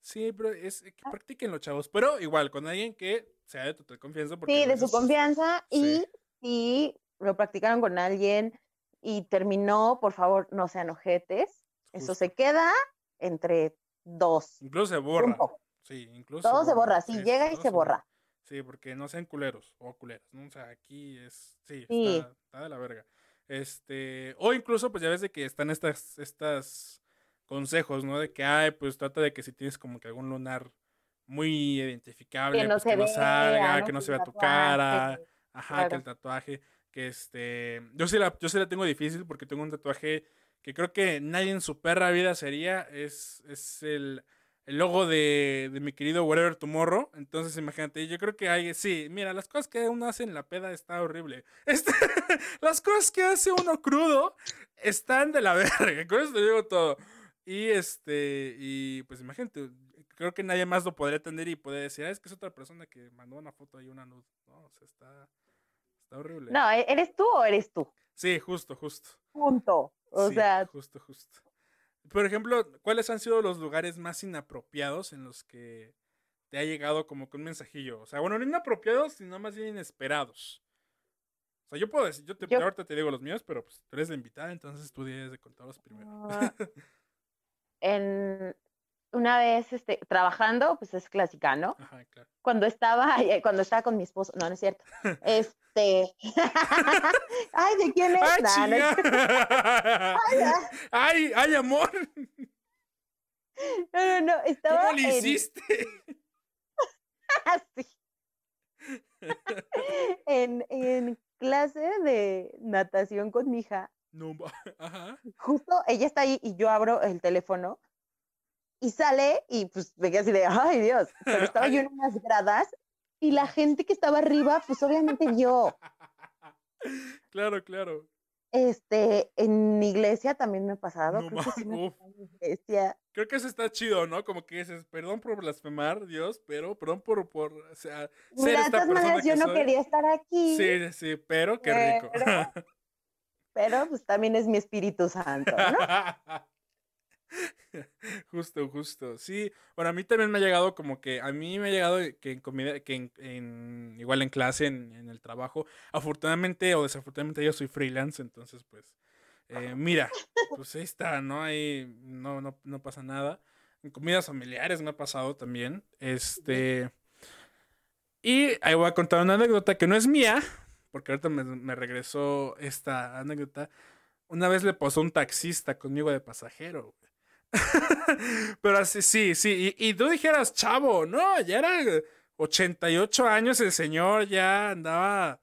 Sí, pero es que practiquen los chavos. Pero igual, con alguien que sea de total confianza. Porque Sí, de su confianza y si lo practicaron con alguien y terminó, por favor, no sean ojetes. Eso se queda entre dos. Incluso se borra. Sí, incluso. Todo se borra, Sí, sí, sí, llega y se borra. Sí, porque no sean culeros o culeras, ¿no? O sea, aquí es. Sí, Sí. Está, está de la verga. Este. O incluso, pues ya ves de que están estas. estas consejos, ¿no? De que, ay, pues trata de que si tienes como que algún lunar muy identificable, Que no pues se que no vea, salga, ¿no? que no se vea tu cara. Ajá, que el tatuaje, que este, yo sí la, yo sí la tengo difícil porque tengo un tatuaje que creo que nadie en su perra vida sería, es, es el, el logo de, de mi querido Whatever Tomorrow, entonces imagínate, yo creo que hay, sí, mira, las cosas que uno hace en la peda está horrible, Este, las cosas que hace uno crudo están de la verga, con eso te digo todo, y este, y pues imagínate, creo que nadie más lo podría atender y poder decir, "Ah, es que es otra persona que mandó una foto y una nude, no, o sea, está... Está horrible. No, ¿e- ¿eres tú o eres tú? Sí, justo, justo. Punto. O Sí, sea, justo, justo. Por ejemplo, ¿cuáles han sido los lugares más inapropiados en los que te ha llegado como que un mensajillo? O sea, bueno, no inapropiados, sino más bien inesperados. O sea, yo puedo decir, yo, te, Yo- ahorita te digo los míos, pero pues tú eres la invitada, entonces tú debes de contarlos primero. Ah, en una vez este, trabajando, pues es clásica, ¿no? Ajá, claro. Cuando estaba, ay, cuando estaba con mi esposo, no, no es cierto. Este, ay, ¿de quién es? ¡Ay, Nah, no es- chinga! ¡Ay, ay, amor! no, no, no, estaba ¿Cómo le en- hiciste? Sí. en, en clase de natación con mi hija, No, ajá. justo ella está ahí y yo abro el teléfono y sale y pues me quedé así de, ay Dios, pero estaba yo en unas gradas y la gente que estaba arriba pues obviamente vio. Claro, claro. Este, en iglesia también me ha pasado, No creo que sí me iglesia. Creo que eso está chido, ¿no? Como que dices, perdón por blasfemar, Dios, pero perdón por, por o sea, ser de esta maneras yo no soy. quería estar aquí, Sí, sí, pero qué rico. Pero- pero pues también es mi Espíritu Santo, ¿no? justo, justo. Sí, bueno, a mí también me ha llegado como que, a mí me ha llegado que en comida, que en, en- igual en clase, en, en el trabajo, afortunadamente o desafortunadamente yo soy freelance, entonces pues, eh, mira, pues ahí está, ¿no? Ahí no, no, no pasa nada. En comidas familiares me ha pasado también, este... Y ahí voy a contar una anécdota que no es mía, porque ahorita me, me regresó esta anécdota. Una vez le pasó un taxista conmigo de pasajero. güey. Pero así, sí, sí. Y, tú dijeras, chavo, no, ya era 88 años el señor, ya andaba,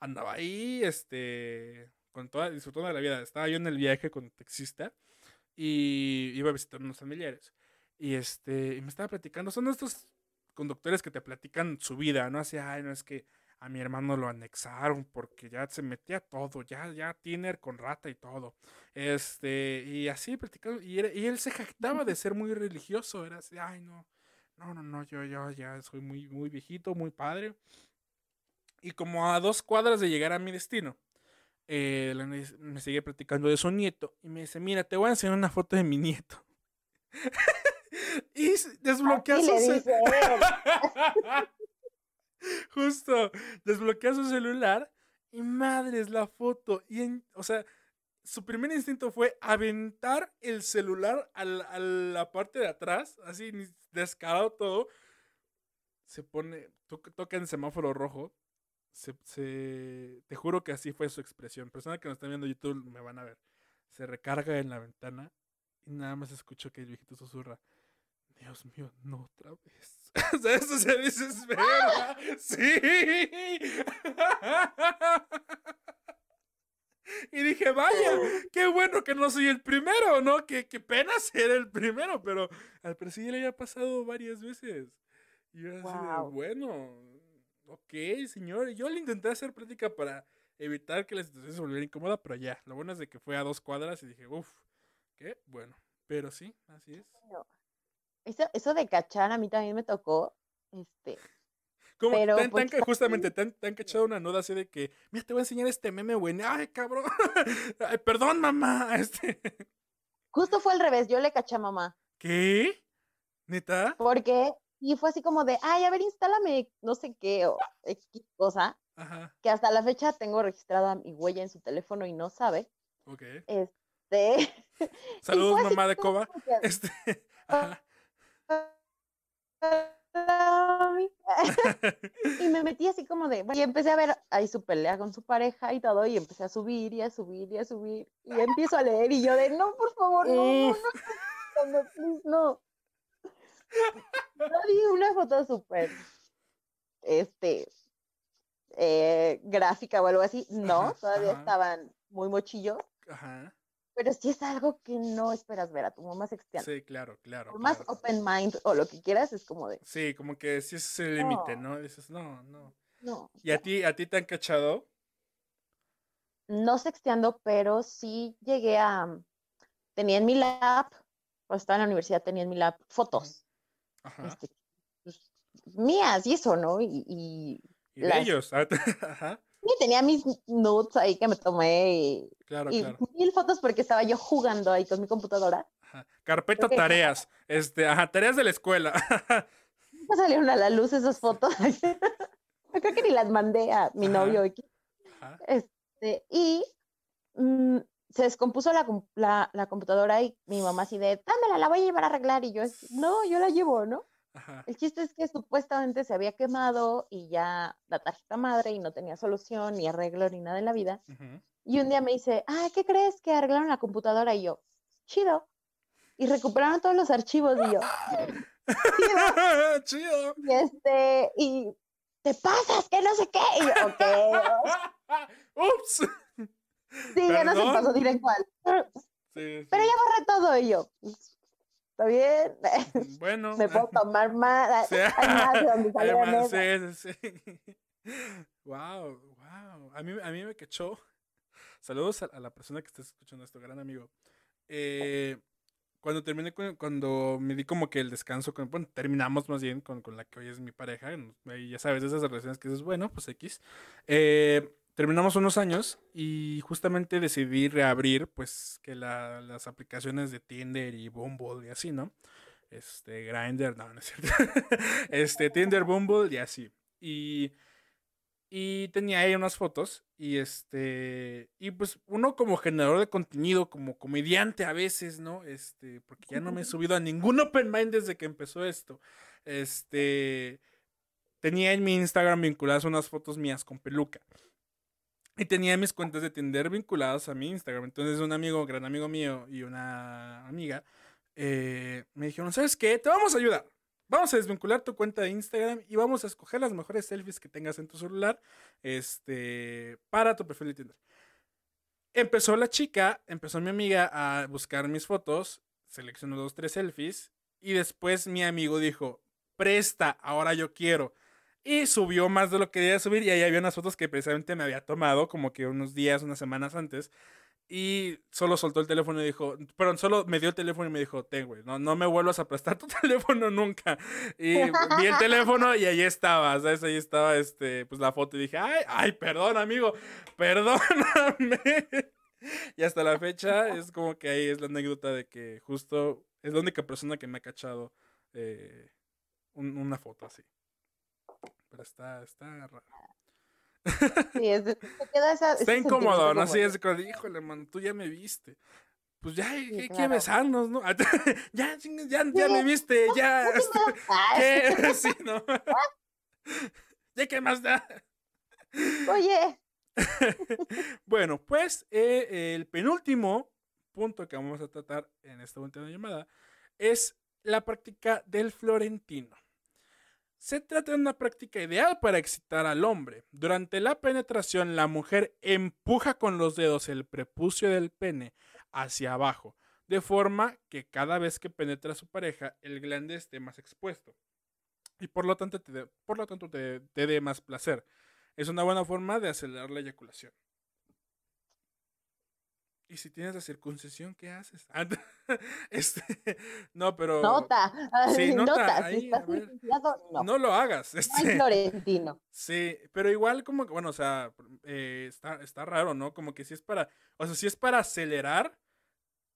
andaba ahí, este, con toda, disfrutando de la vida. Estaba yo en el viaje con el taxista y iba a visitar unos familiares. Y este, y me estaba platicando, son estos conductores que te platican su vida, ¿no? Así, ay, no es que a mi hermano lo anexaron porque ya se metía todo, ya, ya tiner con rata y todo. Este, y así platicando, y, era- y él se jactaba de ser muy religioso, era así, ay, no, no, no, no, yo, yo ya soy muy, muy viejito, muy padre. Y como a dos cuadras de llegar a mi destino, eh, me sigue platicando de su nieto y me dice, mira, te voy a enseñar una foto de mi nieto. y desbloquea su le ce- dice él. Justo, desbloquea su celular y madres la foto. Y en, o sea, su primer instinto fue aventar el celular a la parte de atrás, así descarado todo. Se pone, to- toca en semáforo rojo. Se, se- te juro que así fue su expresión. Personas que nos están viendo en YouTube me van a ver. Se recarga en la ventana y nada más escucho que el viejito susurra. Dios mío, no otra vez. O sea, eso se desespera. Sí. Y dije, vaya, qué bueno que no soy el primero, ¿no? Qué, qué pena ser el primero, pero al presidente le había pasado varias veces. Y yo así de, bueno, ok, señor. Yo le intenté hacer plática para evitar que la situación se volviera incómoda, pero ya, lo bueno es de que fue a dos cuadras y dije, uff, qué bueno. Pero sí, así es. Eso, eso de cachar a mí también me tocó. Este, Como Pero, te pues, justamente te han, te han cachado una nuda así de que, mira, te voy a enseñar este meme, güey. Ay, cabrón. Ay, perdón, mamá. Este. justo fue al revés, yo le caché a mamá. ¿Qué? ¿Neta? Porque, y fue así como de, ay, a ver, instálame no sé qué o X cosa, Ajá, que hasta la fecha tengo registrada mi huella en su teléfono y no sabe. ok. Este. Saludos, mamá de Coba. que, Este. Ajá. y me metí así como de, y empecé a ver ahí su pelea con su pareja y todo, y empecé a subir y a subir y a subir, y empiezo a leer y yo de, no, por favor, no, no, no, no, please, no. Yo di una foto súper, este, eh, gráfica o algo así, no, todavía ajá. estaban muy mochillos, Ajá. Pero sí es algo que no esperas ver a tu mamá sexteando. Sí, claro, claro. Por más claro. open mind o lo que quieras, es como de, Sí, como que sí es el límite, ¿no? Dices, no, no. no. ¿Y a ti, a ti te han cachado? no sexteando, pero sí llegué a, tenía en mi lap, cuando estaba en la universidad tenía en mi lap fotos, Ajá. este, pues, mías y eso, ¿no? Y, y Y de las- ellos. Ajá. Sí, tenía mis nudes ahí que me tomé y, Claro, y claro. mil fotos porque estaba yo jugando ahí con mi computadora. Ajá. Carpeta tareas. Este, ajá, tareas de la escuela. Nunca salieron a la luz esas fotos. Creo que ni las mandé a mi Ajá. novio. Ajá. Este, y mm, se descompuso la, la, la computadora y mi mamá así de, dámela, la voy a llevar a arreglar. Y yo, no, yo la llevo, ¿no? Ajá. El chiste es que supuestamente se había quemado y ya la tarjeta madre y no tenía solución, ni arreglo, ni nada en la vida. Ujú. Y un día me dice, ah, ¿qué crees que arreglaron la computadora? Y yo, chido. Y recuperaron todos los archivos y yo, chido. Chido. Y este, y te pasas, que no sé qué. Y yo, ok. Ups. Sí, ya no se Perdón. pasó directo al. Sí, Pero sí. ya borré todo y yo. Está bien. Bueno. Me puedo tomar más. Sí. Hay más de donde Además, sí, sí. Wow, wow. A mí, a mí me cachó. Saludos a, a la persona que está escuchando esto, gran amigo. Eh, cuando terminé cuando me di como que el descanso con, bueno, terminamos más bien con, con la que hoy es mi pareja, ahí ya sabes, esas relaciones que dices, bueno, pues X. Eh, terminamos unos años y justamente decidí reabrir, pues, que la- las aplicaciones de Tinder y Bumble y así, ¿no? Este, Grindr, no, no es cierto. este, Tinder, Bumble y así. Y, y tenía ahí unas fotos y este, y pues uno como generador de contenido, como comediante a veces, ¿no? Este, porque ya no me he subido a ningún open mind desde que empezó esto. Este, tenía en mi Instagram vinculadas unas fotos mías con peluca. Y tenía mis cuentas de Tinder vinculadas a mi Instagram. Entonces un amigo, gran amigo mío y una amiga eh, me dijeron, ¿sabes qué? Te vamos a ayudar. Vamos a desvincular tu cuenta de Instagram y vamos a escoger las mejores selfies que tengas en tu celular este, para tu perfil de Tinder. Empezó la chica, empezó mi amiga a buscar mis fotos, seleccionó dos, tres selfies y después mi amigo dijo, presta, ahora yo quiero. Y subió más de lo que debía subir y ahí había unas fotos que precisamente me había tomado como que unos días, unas semanas antes. Y solo soltó el teléfono y dijo, perdón, solo me dio el teléfono y me dijo, ten, güey, no, no me vuelvas a prestar tu teléfono nunca. Y vi el teléfono y ahí estaba, ¿sabes? Ahí estaba, este, pues la foto y dije, ay, ay, perdón, amigo, perdóname. Y hasta la fecha es como que ahí es la anécdota de que justo es la única persona que me ha cachado eh, un- una foto así. Pero está, está raro. Sí, es, te queda esa, Está incómodo, ¿no? Así de, es de, híjole, man, tú ya me viste. Pues ya hay, Sí, claro. besarnos, ¿no? ya, chingue, ya, ya Sí. me viste, ya. "Ah, ah, ¿Qué? Sí, ¿no? ¿Ya qué más da? Oye, Bueno, pues eh, el penúltimo punto que vamos a tratar en esta última llamada es la práctica del florentino. Se trata de una práctica ideal para excitar al hombre. Durante la penetración, la mujer empuja con los dedos el prepucio del pene hacia abajo, de forma que cada vez que penetra su pareja, el glande esté más expuesto. Y por lo tanto te dé más placer. Es una buena forma de acelerar la eyaculación. Y si tienes la circuncisión, ¿qué haces? Ah, este, no, pero. Nota. Sí, ay, nota, nota. ahí, Si estás ver. no. No lo hagas. No hay Este, Florentino. sí, pero igual como que, bueno, o sea, eh, está, está raro, ¿no? Como que si es para, o sea, si es para acelerar,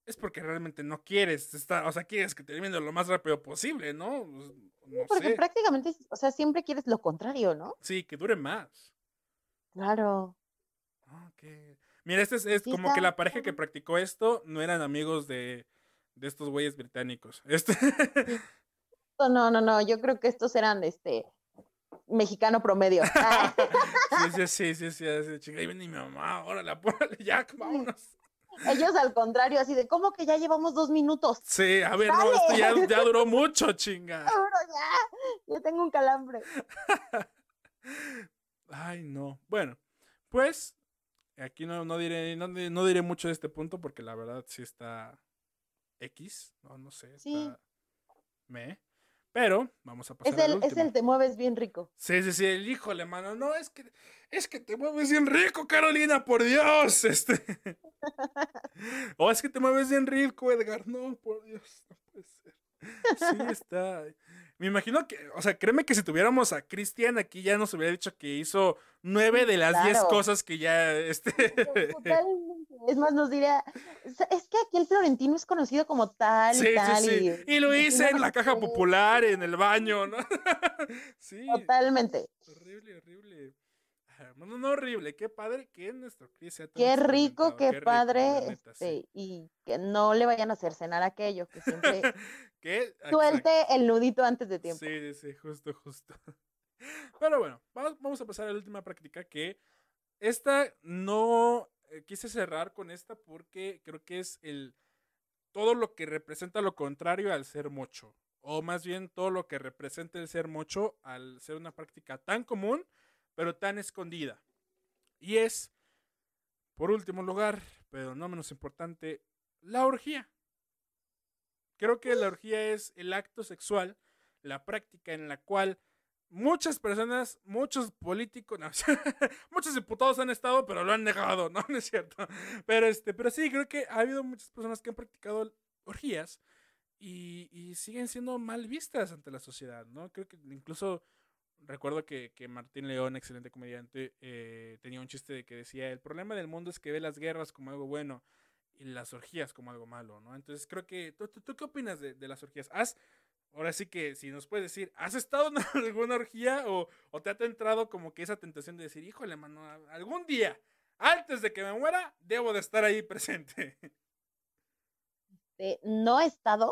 es porque realmente no quieres estar, o sea, quieres que termine lo más rápido posible, ¿no? Pues, No Porque sé. prácticamente, o sea, siempre quieres lo contrario, ¿no? Sí, que dure más. Claro. Ah, ok. Mira, este es, es como que la pareja que practicó esto no eran amigos de, de estos güeyes británicos. Este, No, no, no, yo creo que estos eran, este, mexicano promedio. Ah, sí, sí, sí, sí, chinga, ahí viene mi mamá, órale, ya, vámonos. Ellos al contrario, así de, ¿cómo que ya llevamos dos minutos? Sí, a ver, no, esto ya, ya duró mucho, chinga. Ya, yo tengo un calambre. Ay, no. Bueno, pues aquí no, no diré no, no diré mucho de este punto porque la verdad sí está X, no, no sé, está Sí. me. Pero vamos a pasar Es al el, es el te mueves bien rico. Sí, sí, sí, el híjole, mano, no, es que es que te mueves bien rico, Carolina, por Dios, este. o es que te mueves bien rico, Edgar, no, por Dios, no puede ser. Sí, está. Me imagino que, o sea, créeme que si tuviéramos a Cristian aquí ya nos hubiera dicho que hizo nueve de las diez cosas que ya, este. Totalmente. Es más, nos diría, "Es- que aquí el Florentino es conocido como tal Sí, y tal. sí, sí. Y lo hice en la caja popular, en el baño, ¿no? sí. Totalmente. Horrible, horrible. No, no, horrible. Qué padre que nuestro Chris sea tan Qué rico, qué rico, padre, sí. este, y que no le vayan a hacer cenar aquello, que siempre Que, exacto. suelte el nudito antes de tiempo. Sí, sí, sí, justo, justo. Pero bueno, vamos, vamos a pasar a la última práctica que esta no eh, quise cerrar con esta porque creo que es el todo lo que representa lo contrario al ser mocho. O más bien todo lo que representa el ser mocho al ser una práctica tan común, pero tan escondida. Y es, por último lugar, pero no menos importante, la orgía. Creo que la orgía es el acto sexual, la práctica en la cual muchas personas, muchos políticos, muchos diputados han estado, pero lo han negado, ¿no? No es cierto. Pero, este, pero sí, creo que ha habido muchas personas que han practicado orgías y, y siguen siendo mal vistas ante la sociedad, ¿no? Creo que incluso recuerdo que, que Martín León, excelente comediante, eh, tenía un chiste de que decía, el problema del mundo es que ve las guerras como algo bueno y las orgías como algo malo, ¿no? Entonces creo que, ¿tú, qué opinas de, de las orgías? ¿Has, ahora sí que si nos puedes decir, ¿has estado en alguna orgía o, o te ha entrado como que esa tentación de decir, híjole, mano, algún día, antes de que me muera, debo de estar ahí presente? Eh, no he estado,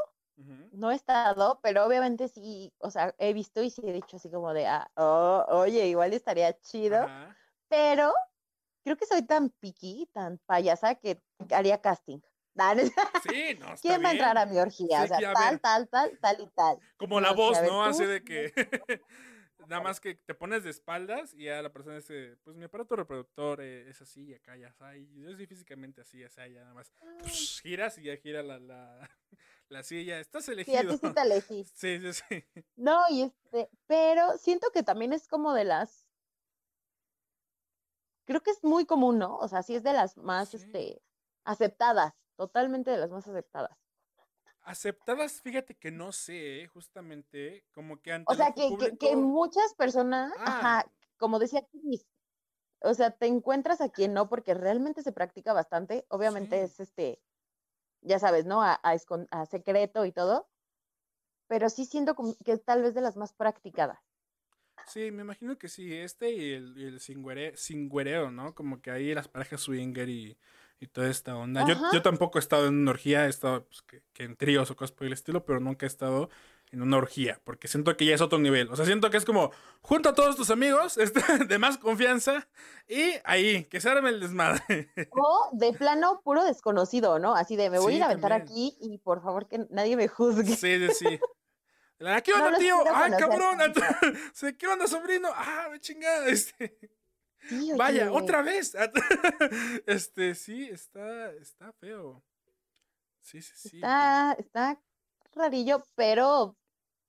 No he estado, pero obviamente sí, o sea, he visto y sí he dicho así como de, ah, oh, oye, igual estaría chido, pero creo que soy tan piqui, tan payasa que haría casting. Ah, Sí, no, ¿Quién va a entrar a mi orgía? Sí, o sea, tal, tal, tal, tal y tal. Como la No, voz, ¿no? tú, Así de que nada más que te pones de espaldas y ya la persona dice, pues mi aparato reproductor eh, es así y acá ya está. Y yo soy físicamente así, así, ya nada más. Psh, giras y ya gira la, la, la silla. Estás Sí, a elegido. ti sí te elegí. Sí, sí, sí. No, y este, pero siento que también es como de las, creo que es muy común, ¿no? O sea, sí es de las más, Sí. este, aceptadas, totalmente de las más aceptadas. Aceptadas, fíjate que no sé, eh, justamente, como que ante O sea, que, que, que público- muchas personas, Ah. ajá, como decía Chris, o sea, te encuentras a quien no, porque realmente se practica bastante, obviamente Sí. es este, ya sabes, ¿no? A, a escon- a secreto y todo, pero sí siento que es tal vez de las más practicadas. Sí, me imagino que sí, este y el, y el singüere- singüereo, ¿no? Como que ahí las parejas swinger y, y toda esta onda. Yo, yo tampoco he estado en una orgía, he estado pues, que, que en tríos o cosas por el estilo, pero nunca he estado en una orgía, porque siento que ya es otro nivel. O sea, siento que es como, junta a todos tus amigos este, de más confianza y ahí, que se arme el desmadre. O de plano puro desconocido, ¿no? Así de me voy a ir a aventar también. aquí y por favor que nadie me juzgue. Sí, sí, sí. ¿Qué onda, tío? ¡Ah, cabrón! ¿Qué onda, sobrino? ¡Ah, me chingada! Este, Sí, vaya, otra vez. Este, sí, está, está feo. Sí, sí, sí. Está, está rarillo, pero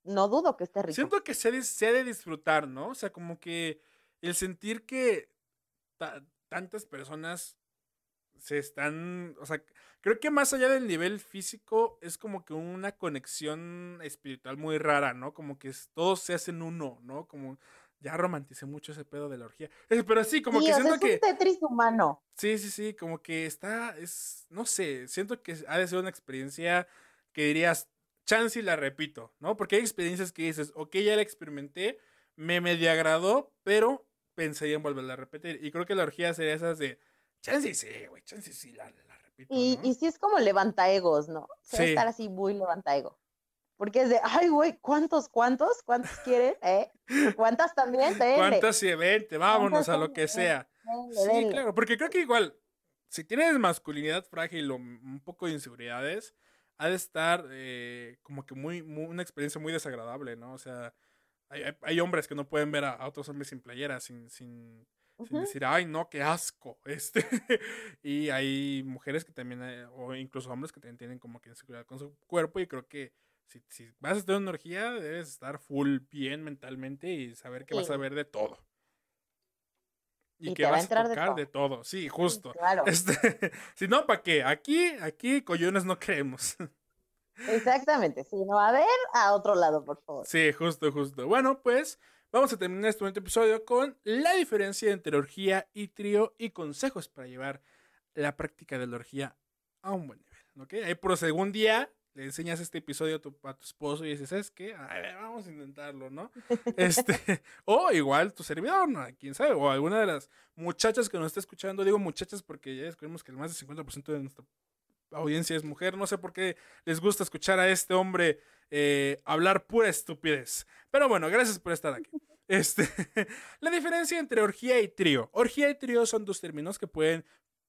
no dudo que esté rico. Siento que se, ha de- se ha de disfrutar, ¿no? O sea, como que el sentir que ta- tantas personas se están, o sea, creo que más allá del nivel físico es como que una conexión espiritual muy rara, ¿no? Como que es- todos se hacen uno, ¿no? Como ya romanticé mucho ese pedo de la orgía. Eh, Pero sí, como Sí, que siento es que... un Tetris humano. Sí, sí, sí, como que está, es, no sé, siento que ha de ser una experiencia que dirías, chance y la repito, ¿no? Porque hay experiencias que dices, ok, ya la experimenté, me medio agradó, pero pensaría en volverla a repetir. Y creo que la orgía sería esas de, chance sí, güey, chance sí la, la repito, Y, ¿no? y sí es como levantaegos, ¿no? O sea, Sí. estar así muy levantaego. Porque es de, ay, güey, ¿cuántos, cuántos? ¿Cuántos quieren? ¿Eh? ¿Cuántas también? Denle, ¿Cuántas y vente? Vámonos a lo que ¿Cuántas sea. denle, Sí, denle. claro, porque creo que igual, si tienes masculinidad frágil o un poco de inseguridades, ha de estar eh, como que muy, muy- una experiencia muy desagradable, ¿no? O sea, hay, hay- hay hombres que no pueden ver a, a otros hombres sin playera, sin, sin, sin decir, ay, no, qué asco. Este, y hay mujeres que también, eh, o incluso hombres que también tienen como que inseguridad con su cuerpo, y creo que si, si vas a tener una energía, debes estar full bien mentalmente y saber que vas a ver de todo. Y, Y que te va a vas a entrar de todo. de todo. Sí, justo. Claro, Este, si no, ¿para qué? Aquí, aquí, collones no creemos. exactamente. Si no, a ver, a otro lado, por favor. Sí, justo, justo. Bueno, pues vamos a terminar este bonito episodio con la diferencia entre orgía y trío y consejos para llevar la práctica de la orgía a un buen nivel. ¿Ok? Ahí por algún día le enseñas este episodio a tu, a tu esposo y dices, ¿sabes qué? A ver, vamos a intentarlo, ¿no? Este, o igual tu servidor, ¿no? quién sabe, o alguna de las muchachas que nos está escuchando, digo muchachas porque ya descubrimos que el más del 50% de nuestra audiencia es mujer, no sé por qué les gusta escuchar a este hombre eh, hablar pura estupidez. Pero bueno, gracias por estar aquí. Este, la diferencia entre orgía y trío. Orgía y trío son dos términos que pueden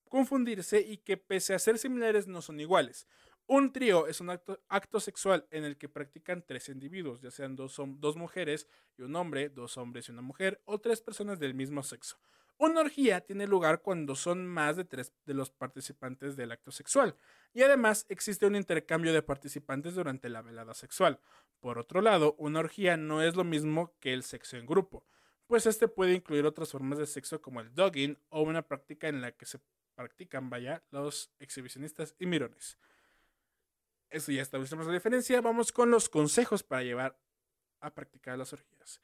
confundirse y que pese a ser similares no son iguales. Un trío es un acto, sexual en el que practican tres individuos, ya sean dos, dos mujeres y un hombre, dos hombres y una mujer, o tres personas del mismo sexo. Una orgía tiene lugar cuando son más de tres de los participantes del acto sexual, y además existe un intercambio de participantes durante la velada sexual. Por otro lado, una orgía no es lo mismo que el sexo en grupo, pues este puede incluir otras formas de sexo como el dogging o una práctica en la que se practican, vaya, los exhibicionistas y mirones. Eso ya establecemos la diferencia. Vamos con los consejos para llevar a practicar las orgías.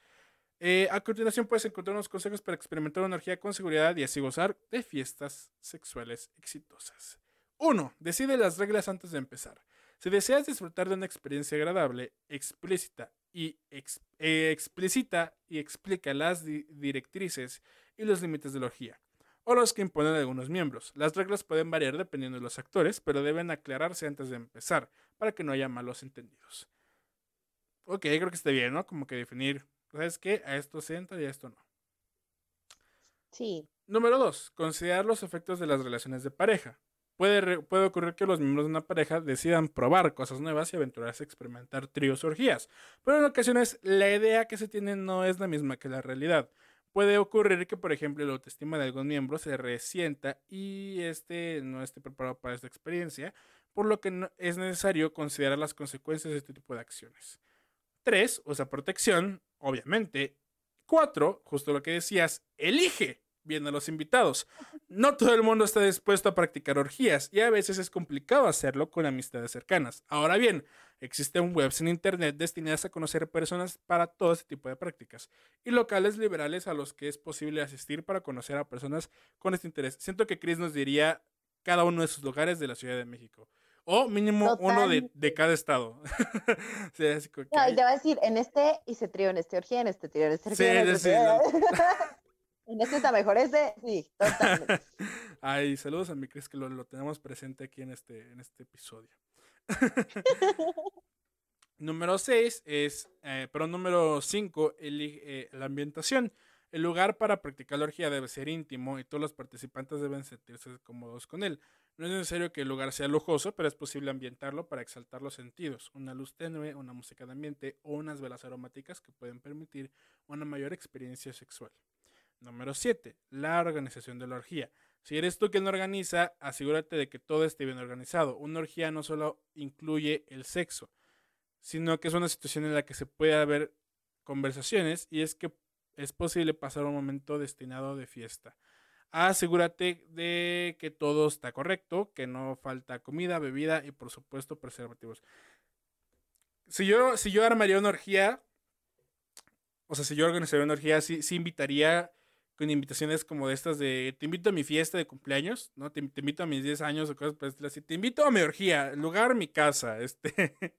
Eh, a continuación puedes encontrar unos consejos para experimentar una orgía con seguridad y así gozar de fiestas sexuales exitosas. 1. Decide las reglas antes de empezar. Si deseas disfrutar de una experiencia agradable, explícita y eh, explícita y explica las di- directrices y los límites de la orgía, o los que imponen algunos miembros. Las reglas pueden variar dependiendo de los actores, pero deben aclararse antes de empezar, para que no haya malos entendidos. Ok, creo que está bien, ¿no? Como que definir, ¿sabes qué? A esto se entra y a esto no. Sí. Número 2. Considerar los efectos de las relaciones de pareja. Puede, puede ocurrir que los miembros de una pareja decidan probar cosas nuevas y aventurarse a experimentar tríos o orgías, pero en ocasiones la idea que se tiene no es la misma que la realidad. Puede ocurrir que, por ejemplo, la autoestima de algún miembro se resienta y este no esté preparado para esta experiencia, por lo que es necesario considerar las consecuencias de este tipo de acciones. 3. Usa protección, obviamente. 4. Justo lo que decías, elige bien a los invitados. No todo el mundo está dispuesto a practicar orgías y a veces es complicado hacerlo con amistades cercanas. Ahora bien, existen webs en internet destinadas a conocer personas para todo este tipo de prácticas y locales liberales a los que es posible asistir para conocer a personas con este interés. Siento que Chris nos diría cada uno de sus lugares de la Ciudad de México. O mínimo uno de, de cada estado. Sea, así que No, y te va a decir, en este hice trío, en este orgía, en este trío, en este Sí, orgía, en sí, este sí, trío. En este está mejor ese, sí, totalmente. Ay, saludos a mi Chris que lo, tenemos presente aquí en este, en este episodio. número 6 es, eh, pero número 5, la ambientación. El lugar para practicar la orgía debe ser íntimo y todos los participantes deben sentirse cómodos con él. No es necesario que el lugar sea lujoso, pero es posible ambientarlo para exaltar los sentidos. Una luz tenue, una música de ambiente o unas velas aromáticas que pueden permitir una mayor experiencia sexual. Número 7. La organización de la orgía. Si eres tú quien organiza, asegúrate de que todo esté bien organizado. Una orgía no solo incluye el sexo, sino que es una situación en la que se puede haber conversaciones y es que es posible pasar un momento destinado de fiesta. Asegúrate de que todo está correcto, que no falta comida, bebida y por supuesto preservativos. Si yo, si yo armaría una orgía, o sea, si yo organizaría una orgía, sí, sí invitaría con invitaciones como de estas de te invito a mi fiesta de cumpleaños, ¿no? Te, te invito a mis 10 años o cosas por así. Te invito a mi orgía, lugar mi casa, este.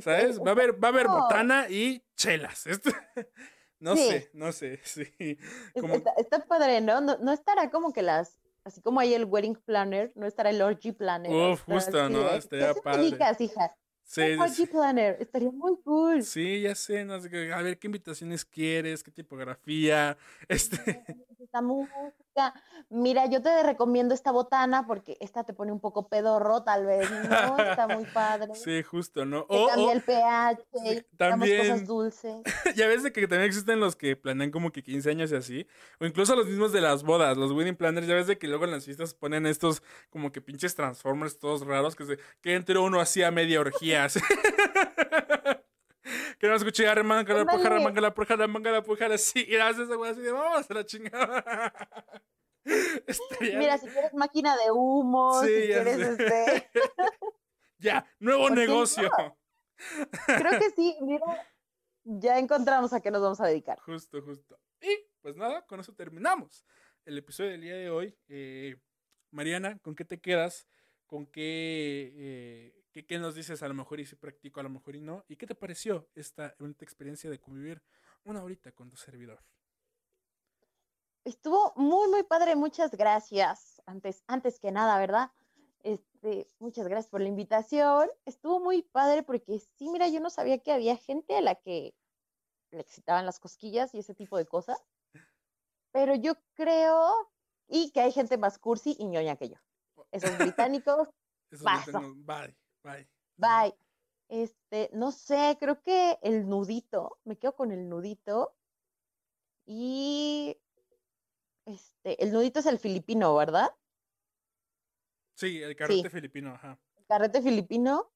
¿Sabes? Va a haber, va a haber No. botana y chelas. Este. No Sí. sé, no sé, sí. Como- Está, está padre, ¿no? ¿no? no estará como que las, así como hay el wedding planner, no estará el orgy planner. Uf, justo, ¿no? Estaría ¿qué padre. dedicas, hija? Sí, Un sí, planner, estaría muy cool. Sí, ya sé, no sé, a ver qué invitaciones quieres, qué tipografía, este, Esta música. Mira, yo te recomiendo esta botana porque esta te pone un poco pedorro, tal vez, ¿no? Está muy padre. sí, justo, ¿no? Te O, cambia el pH, sí, también- cosas dulces. ya ves de que también existen los que planean como que 15 años y así, o incluso los mismos de las bodas, los wedding planners, ya ves de que luego en las fiestas ponen estos como que pinches transformers todos raros que se que entre uno así a media orgía. Así. Que no escuché arranca la puja, Ándale. arranca la puja, arranca la puja, así, y haces esa así de vamos a la chingada. Estaría Mira, si quieres máquina de humo, Sí, si quieres sé. este. Ya, nuevo ¿Por qué negocio. Creo que sí, mira, ya encontramos a qué nos vamos a dedicar. Justo, justo. Y pues nada, con eso terminamos el episodio del día de hoy. Eh, Mariana, ¿con qué te quedas? ¿Con qué, eh, qué, qué nos dices? A lo mejor y si practico, a lo mejor y no. ¿Y qué te pareció esta bonita experiencia de convivir una horita con tu servidor? Estuvo muy, muy padre, muchas gracias. Antes, antes que nada, ¿verdad? Este, muchas gracias por la invitación. Estuvo muy padre porque sí, mira, yo no sabía que había gente a la que le excitaban las cosquillas y ese tipo de cosas. Pero yo creo, y que hay gente más cursi y ñoña que yo. Esos británicos, Eso Paso. tengo- Bye, bye. bye. Este, no sé, creo que el nudito, me quedo con el nudito. Y este, el nudito es el filipino, ¿verdad? Sí, el carrete filipino, ajá. El carrete filipino.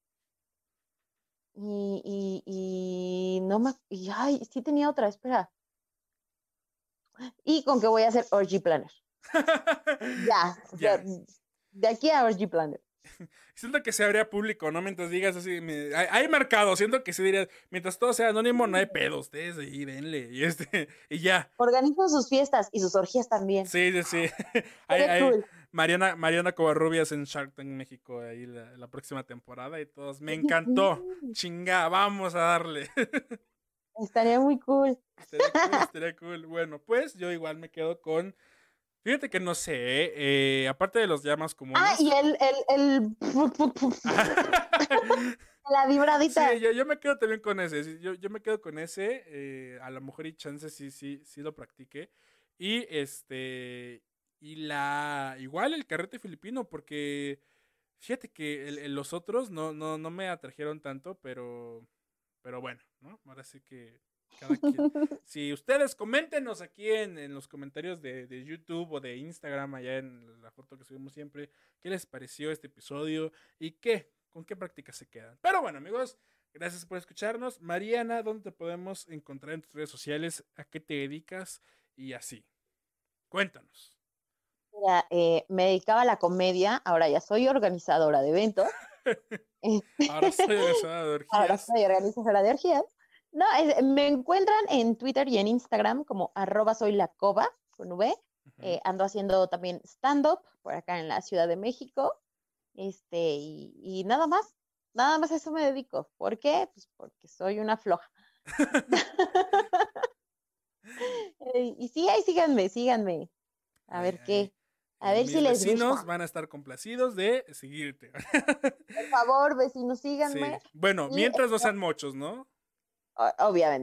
Y, y, y no me. Y, ay, sí tenía otra, espera. Y con que voy a hacer Orgy Planner. Ya. o sea, Ya. de aquí a Orgy Planner. Siento que se habría público, ¿no? Mientras digas así, me- hay, hay mercado, siento que sí dirías, mientras todo sea anónimo, no hay pedo, ustedes ahí, denle, y este, y ya. Organizo sus fiestas y sus orgías también. Sí, sí, sí. Hay- hay cool. Mariana, Mariana Covarrubias en Shark Tank México ahí la, la próxima temporada y todos, me encantó, chinga, vamos a darle. Estaría muy cool. Estaría cool, estaría cool. Bueno, pues yo igual me quedo con, fíjate que no sé, ¿eh? Aparte de los llamas comunes. Ah, y el, el, el... la vibradita. Sí, yo, yo me quedo también con ese. Yo, yo me quedo con ese. eh, a lo mejor y chance sí, sí, sí lo practiqué. Y este. Y la. Igual el carrete filipino, porque. Fíjate que el- el- los otros no, no, no me atrajeron tanto, pero. Pero bueno, ¿no? Ahora sí que. Cada quien. Si ustedes coméntenos aquí en, en los comentarios de, de YouTube o de Instagram, allá en la foto que subimos siempre, qué les pareció este episodio y qué, con qué prácticas se quedan. Pero bueno, amigos, gracias por escucharnos. Mariana, ¿dónde te podemos encontrar en tus redes sociales? ¿A qué te dedicas? Y así. Cuéntanos. Mira, eh, me dedicaba a la comedia, ahora ya soy organizadora de eventos. Ahora soy organizadora de ahora orgías. soy organizadora de orgías. No, es- me encuentran en Twitter y en Instagram como arroba soy la coba con V. Eh, ando haciendo también stand-up por acá en la Ciudad de México. Este, y, y nada más, nada más a eso me dedico. ¿Por qué? Pues porque soy una floja. Eh, y sí, ahí síganme, síganme. A Ay, ver ay. qué. A ver si les vecinos gusta. van a estar complacidos de seguirte. Por favor, vecinos, Sí. síganme. Bueno, Y mientras no sean muchos, ¿no? Obviamente.